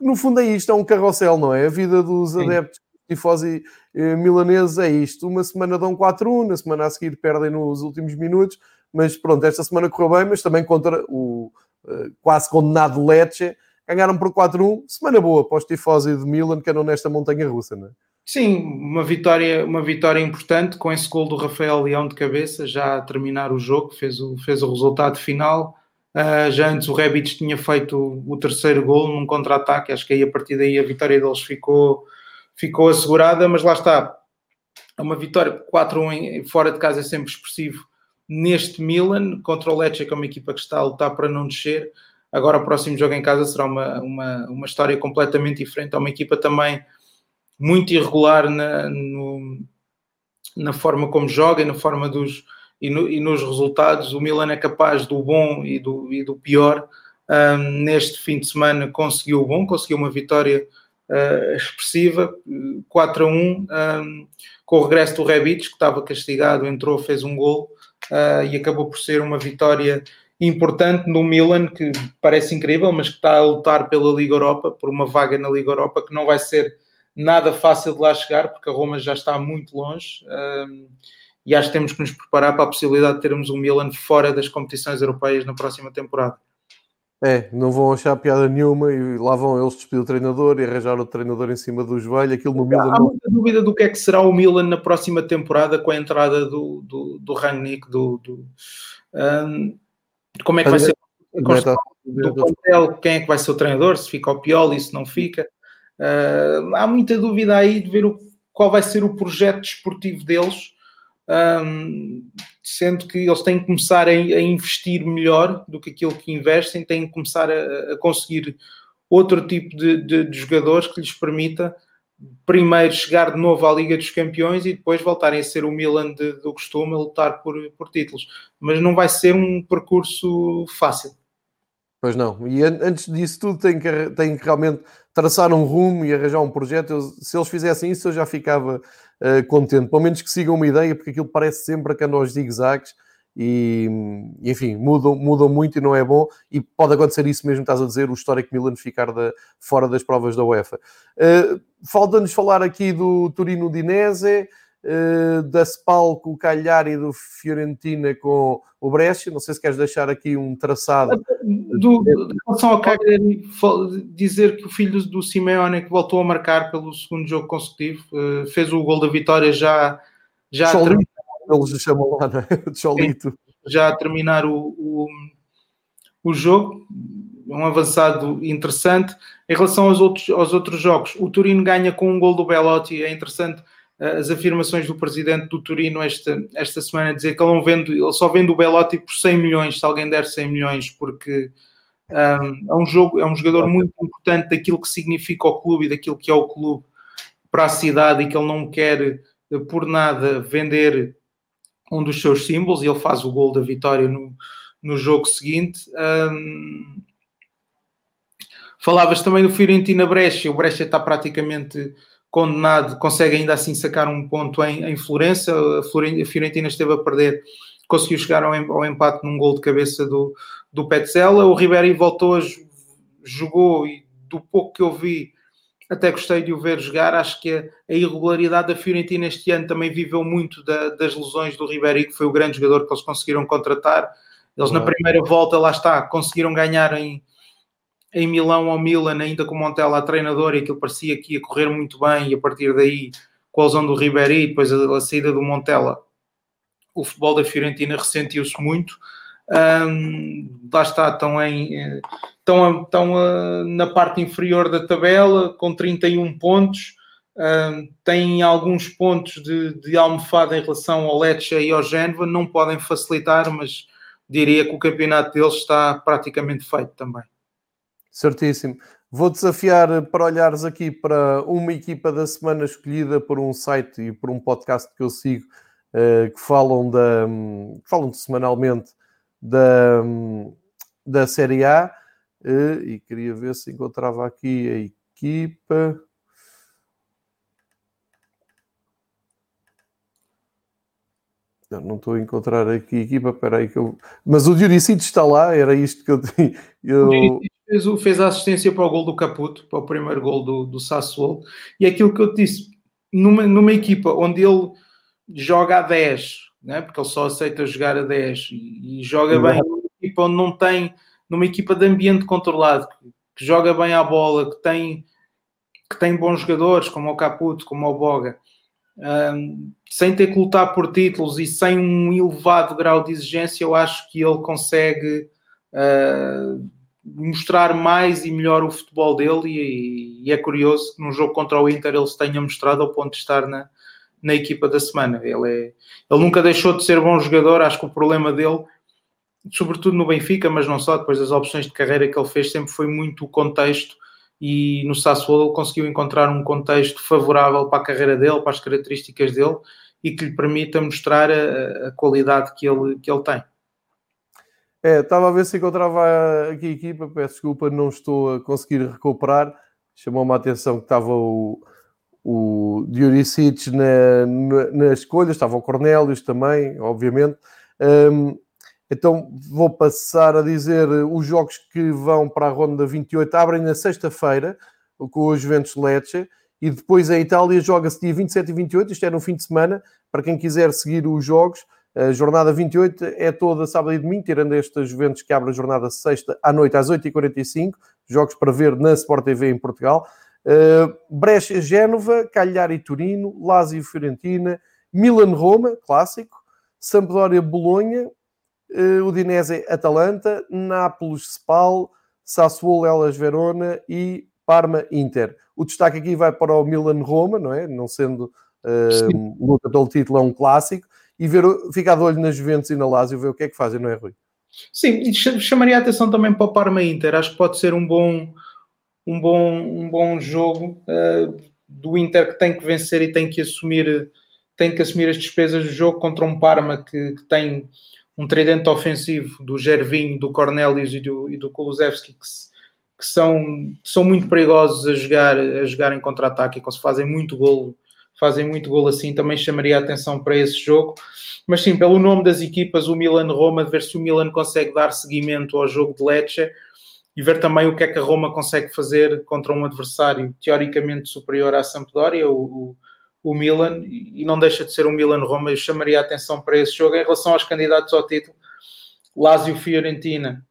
No fundo é isto, é um carrossel, não é? A vida dos Sim. adeptos tifosi eh, milaneses é isto. Uma semana dão 4-1, na semana a seguir perdem nos últimos minutos, mas pronto, esta semana correu bem, mas também contra o uh, quase condenado Lecce, ganharam por 4-1. Semana boa para os tifosi de Milan que andam nesta montanha russa, não é? Sim, uma vitória, uma vitória importante com esse gol do Rafael Leão de cabeça, já a terminar o jogo, fez o, fez o resultado final. Uh, já antes o Rebic tinha feito o, terceiro gol num contra-ataque, acho que aí a partir daí a vitória deles ficou, ficou assegurada, mas lá está. É uma vitória 4-1 fora de casa é sempre expressivo neste Milan contra o Lecce, que é uma equipa que está a lutar para não descer. Agora o próximo jogo em casa será uma, uma, uma história completamente diferente. É uma equipa também muito irregular na, no, na forma como joga e na forma dos e, no, e, nos resultados. O Milan é capaz do bom e do, e do pior. Neste fim de semana conseguiu o bom, conseguiu uma vitória uh, expressiva, 4 a 1, um, com o regresso do Rebic, que estava castigado, entrou, fez um gol uh, e acabou por ser uma vitória importante no Milan, que parece incrível, mas que está a lutar pela Liga Europa, por uma vaga na Liga Europa, que não vai ser nada fácil de lá chegar, porque a Roma já está muito longe. E acho que temos que nos preparar para a possibilidade de termos o Milan fora das competições europeias na próxima temporada. É, não vão achar piada nenhuma e lá vão eles despedir o treinador e arranjar o treinador em cima do joelho. Aquilo no Milan. Há muita dúvida do que é que será o Milan na próxima temporada com a entrada do, do, do Rangnick, do, do um, como é que vai ser do plantel, quem é que vai ser o treinador, se fica o Pioli, se não fica. Uh, há muita dúvida aí de ver o, qual vai ser o projeto desportivo deles. Um, sendo que eles têm que começar a, a, investir melhor do que aquilo que investem, têm que começar a, a conseguir outro tipo de, de, de, jogadores que lhes permita primeiro chegar de novo à Liga dos Campeões e depois voltarem a ser o Milan de, do costume a lutar por, por títulos. Mas não vai ser um percurso fácil. Pois não, e antes disso tudo tem que, tem que realmente traçar um rumo e arranjar um projeto. Eu, se eles fizessem isso, eu já ficava uh, contente. Pelo menos que sigam uma ideia, porque aquilo parece sempre que andam aos zigue-zagues e, enfim, mudam, mudam muito e não é bom. E pode acontecer isso mesmo, estás a dizer, o histórico Milan ficar da, fora das provas da UEFA. Uh, Falta-nos falar aqui do Turino Dinese. Uh, da Spal com o Cagliari do Fiorentina com o Brescia. Não sei se queres deixar aqui um traçado. Do, em relação ao Cagliari, dizer que o filho do Simeone que voltou a marcar pelo segundo jogo consecutivo, uh, fez o gol da vitória já. já Cholito, eles chamam lá, não é? [LAUGHS] Cholito. Já a terminar o, o, o jogo um avançado interessante. Em relação aos outros, aos outros jogos, o Turino ganha com um gol do Belotti, é interessante as afirmações do presidente do Turino esta, esta semana, dizer que ele, não vende, ele só vende o Belotti por 100 milhões, se alguém der 100 milhões, porque um, é um jogo, é um jogador muito importante daquilo que significa o clube e daquilo que é o clube para a cidade e que ele não quer por nada vender um dos seus símbolos e ele faz o gol da vitória no, no jogo seguinte. Um, falavas também do Fiorentina Brescia, o Brescia está praticamente condenado, consegue ainda assim sacar um ponto em, em Florença. A Fiorentina esteve a perder, conseguiu chegar ao, ao empate num gol de cabeça do, do Petzela. O Ribéry voltou, a, jogou e do pouco que eu vi, até gostei de o ver jogar. Acho que a, irregularidade da Fiorentina este ano também viveu muito da, das lesões do Ribéry, que foi o grande jogador que eles conseguiram contratar. Eles na primeira volta, lá está, conseguiram ganhar em, em Milão ao Milan, ainda com Montella a treinador, e aquilo parecia que ia correr muito bem, e a partir daí, com a lesão do Ribéry, depois a, a saída do Montella, o futebol da Fiorentina ressentiu-se muito. Um, lá está, estão, em, estão, estão na parte inferior da tabela com 31 pontos. Um, têm alguns pontos de, de almofada em relação ao Lecce e ao Génova, não podem facilitar, mas diria que o campeonato deles está praticamente feito também. Certíssimo. Vou desafiar para olhares aqui para uma equipa da semana escolhida por um site e por um podcast que eu sigo uh, que falam, da, falam semanalmente da, da Série A uh, e queria ver se encontrava aqui a equipa. Não, não estou a encontrar aqui a equipa, espera aí que eu... Mas o Dioricito está lá, era isto que eu. Eu... Fez, fez a assistência para o gol do Caputo, para o primeiro gol do, do Sassuolo, e aquilo que eu te disse, numa, numa equipa onde ele joga a 10, né? porque ele só aceita jogar a 10 e, e joga uhum. bem numa equipa onde não tem, numa equipa de ambiente controlado, que, que, joga bem a bola, que tem, que tem bons jogadores, como o Caputo, como o Boga, um, sem ter que lutar por títulos e sem um elevado grau de exigência, eu acho que ele consegue uh, mostrar mais e melhor o futebol dele e, e, é curioso que num jogo contra o Inter ele se tenha mostrado ao ponto de estar na, na equipa da semana. Ele, é, ele nunca deixou de ser bom jogador, acho que o problema dele, sobretudo no Benfica, mas não só, depois das opções de carreira que ele fez, sempre foi muito o contexto e no Sassuolo ele conseguiu encontrar um contexto favorável para a carreira dele, para as características dele e que lhe permita mostrar a, a qualidade que ele, que ele tem. É, estava a ver se encontrava aqui a equipa, peço desculpa, não estou a conseguir recuperar. Chamou-me a atenção que estava o, o Dioricic na, na, na, escolha, estava o Cornélios também, obviamente. Um, então vou passar a dizer os jogos que vão para a ronda 28 abrem na sexta-feira com o Juventus Lecce e depois a Itália joga-se dia 27 e 28, isto é no fim de semana, para quem quiser seguir os jogos. A jornada 28 é toda sábado e domingo, tirando estas Juventus que abre a jornada sexta à noite às 8h45, jogos para ver na Sport TV em Portugal. Uh, Brescia, Génova, Cagliari, Turino, Lazio, Fiorentina, Milan, Roma, clássico, Sampdoria, Bolonha, uh, Udinese, Atalanta, Nápoles, Spal, Sassuolo, Elas, Verona e Parma, Inter. O destaque aqui vai para o Milan, Roma, não é? Não sendo uh, luta pelo título, é um clássico. E ver, ficar de olho nas Juventus e na Lazio, ver o que é que fazem, não é, Rui? Sim, e chamaria a atenção também para o Parma Inter. Acho que pode ser um bom, um bom, um bom jogo uh, do Inter que tem que vencer e tem que assumir, tem que assumir as despesas do jogo contra um Parma que, que tem um tridente ofensivo do Gervinho, do Cornelius e do, e do Kulusevski que, que, são, são muito perigosos a jogar, a jogar em contra-ataque e que se fazem muito golo, fazem muito golo assim, também chamaria a atenção para esse jogo. Mas sim, pelo nome das equipas, o Milan-Roma, ver se o Milan consegue dar seguimento ao jogo de Lecce e ver também o que é que a Roma consegue fazer contra um adversário teoricamente superior à Sampdoria, o, o Milan, e não deixa de ser um Milan-Roma. Eu chamaria a atenção para esse jogo. Em relação aos candidatos ao título, Lazio-Fiorentina,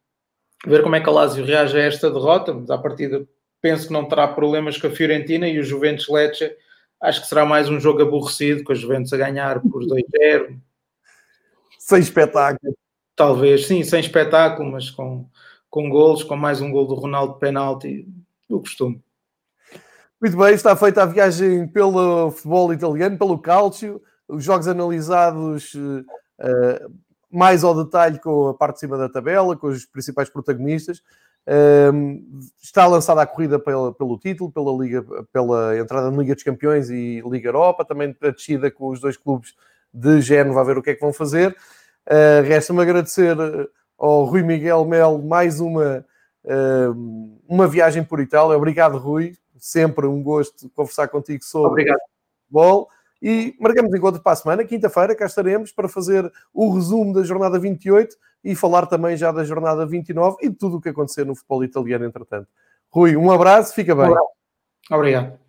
ver como é que a Lazio reage a esta derrota, mas à partida penso que não terá problemas com a Fiorentina e o Juventus-Lecce. Acho que será mais um jogo aborrecido, com a Juventus a ganhar por 2-0. Sem espetáculo. Talvez, sim, sem espetáculo, mas com, com golos, com mais um gol do Ronaldo de penalti, o costume. Muito bem, está feita a viagem pelo futebol italiano, pelo Calcio, os jogos analisados uh, mais ao detalhe com a parte de cima da tabela, com os principais protagonistas. Está lançada a corrida pela, pelo título, pela, Liga, pela entrada na Liga dos Campeões e Liga Europa, também para descida com os dois clubes de Génova a ver o que é que vão fazer. Uh, Resta-me agradecer ao Rui Miguel Mel mais uma, uh, uma viagem por Itália. Obrigado, Rui. Sempre um gosto conversar contigo sobre Obrigado. futebol. E marcamos encontro para a semana, quinta-feira, cá estaremos para fazer o resumo da jornada 28 e falar também já da jornada 29 e de tudo o que aconteceu no futebol italiano, entretanto. Rui, um abraço, fica bem. Obrigado.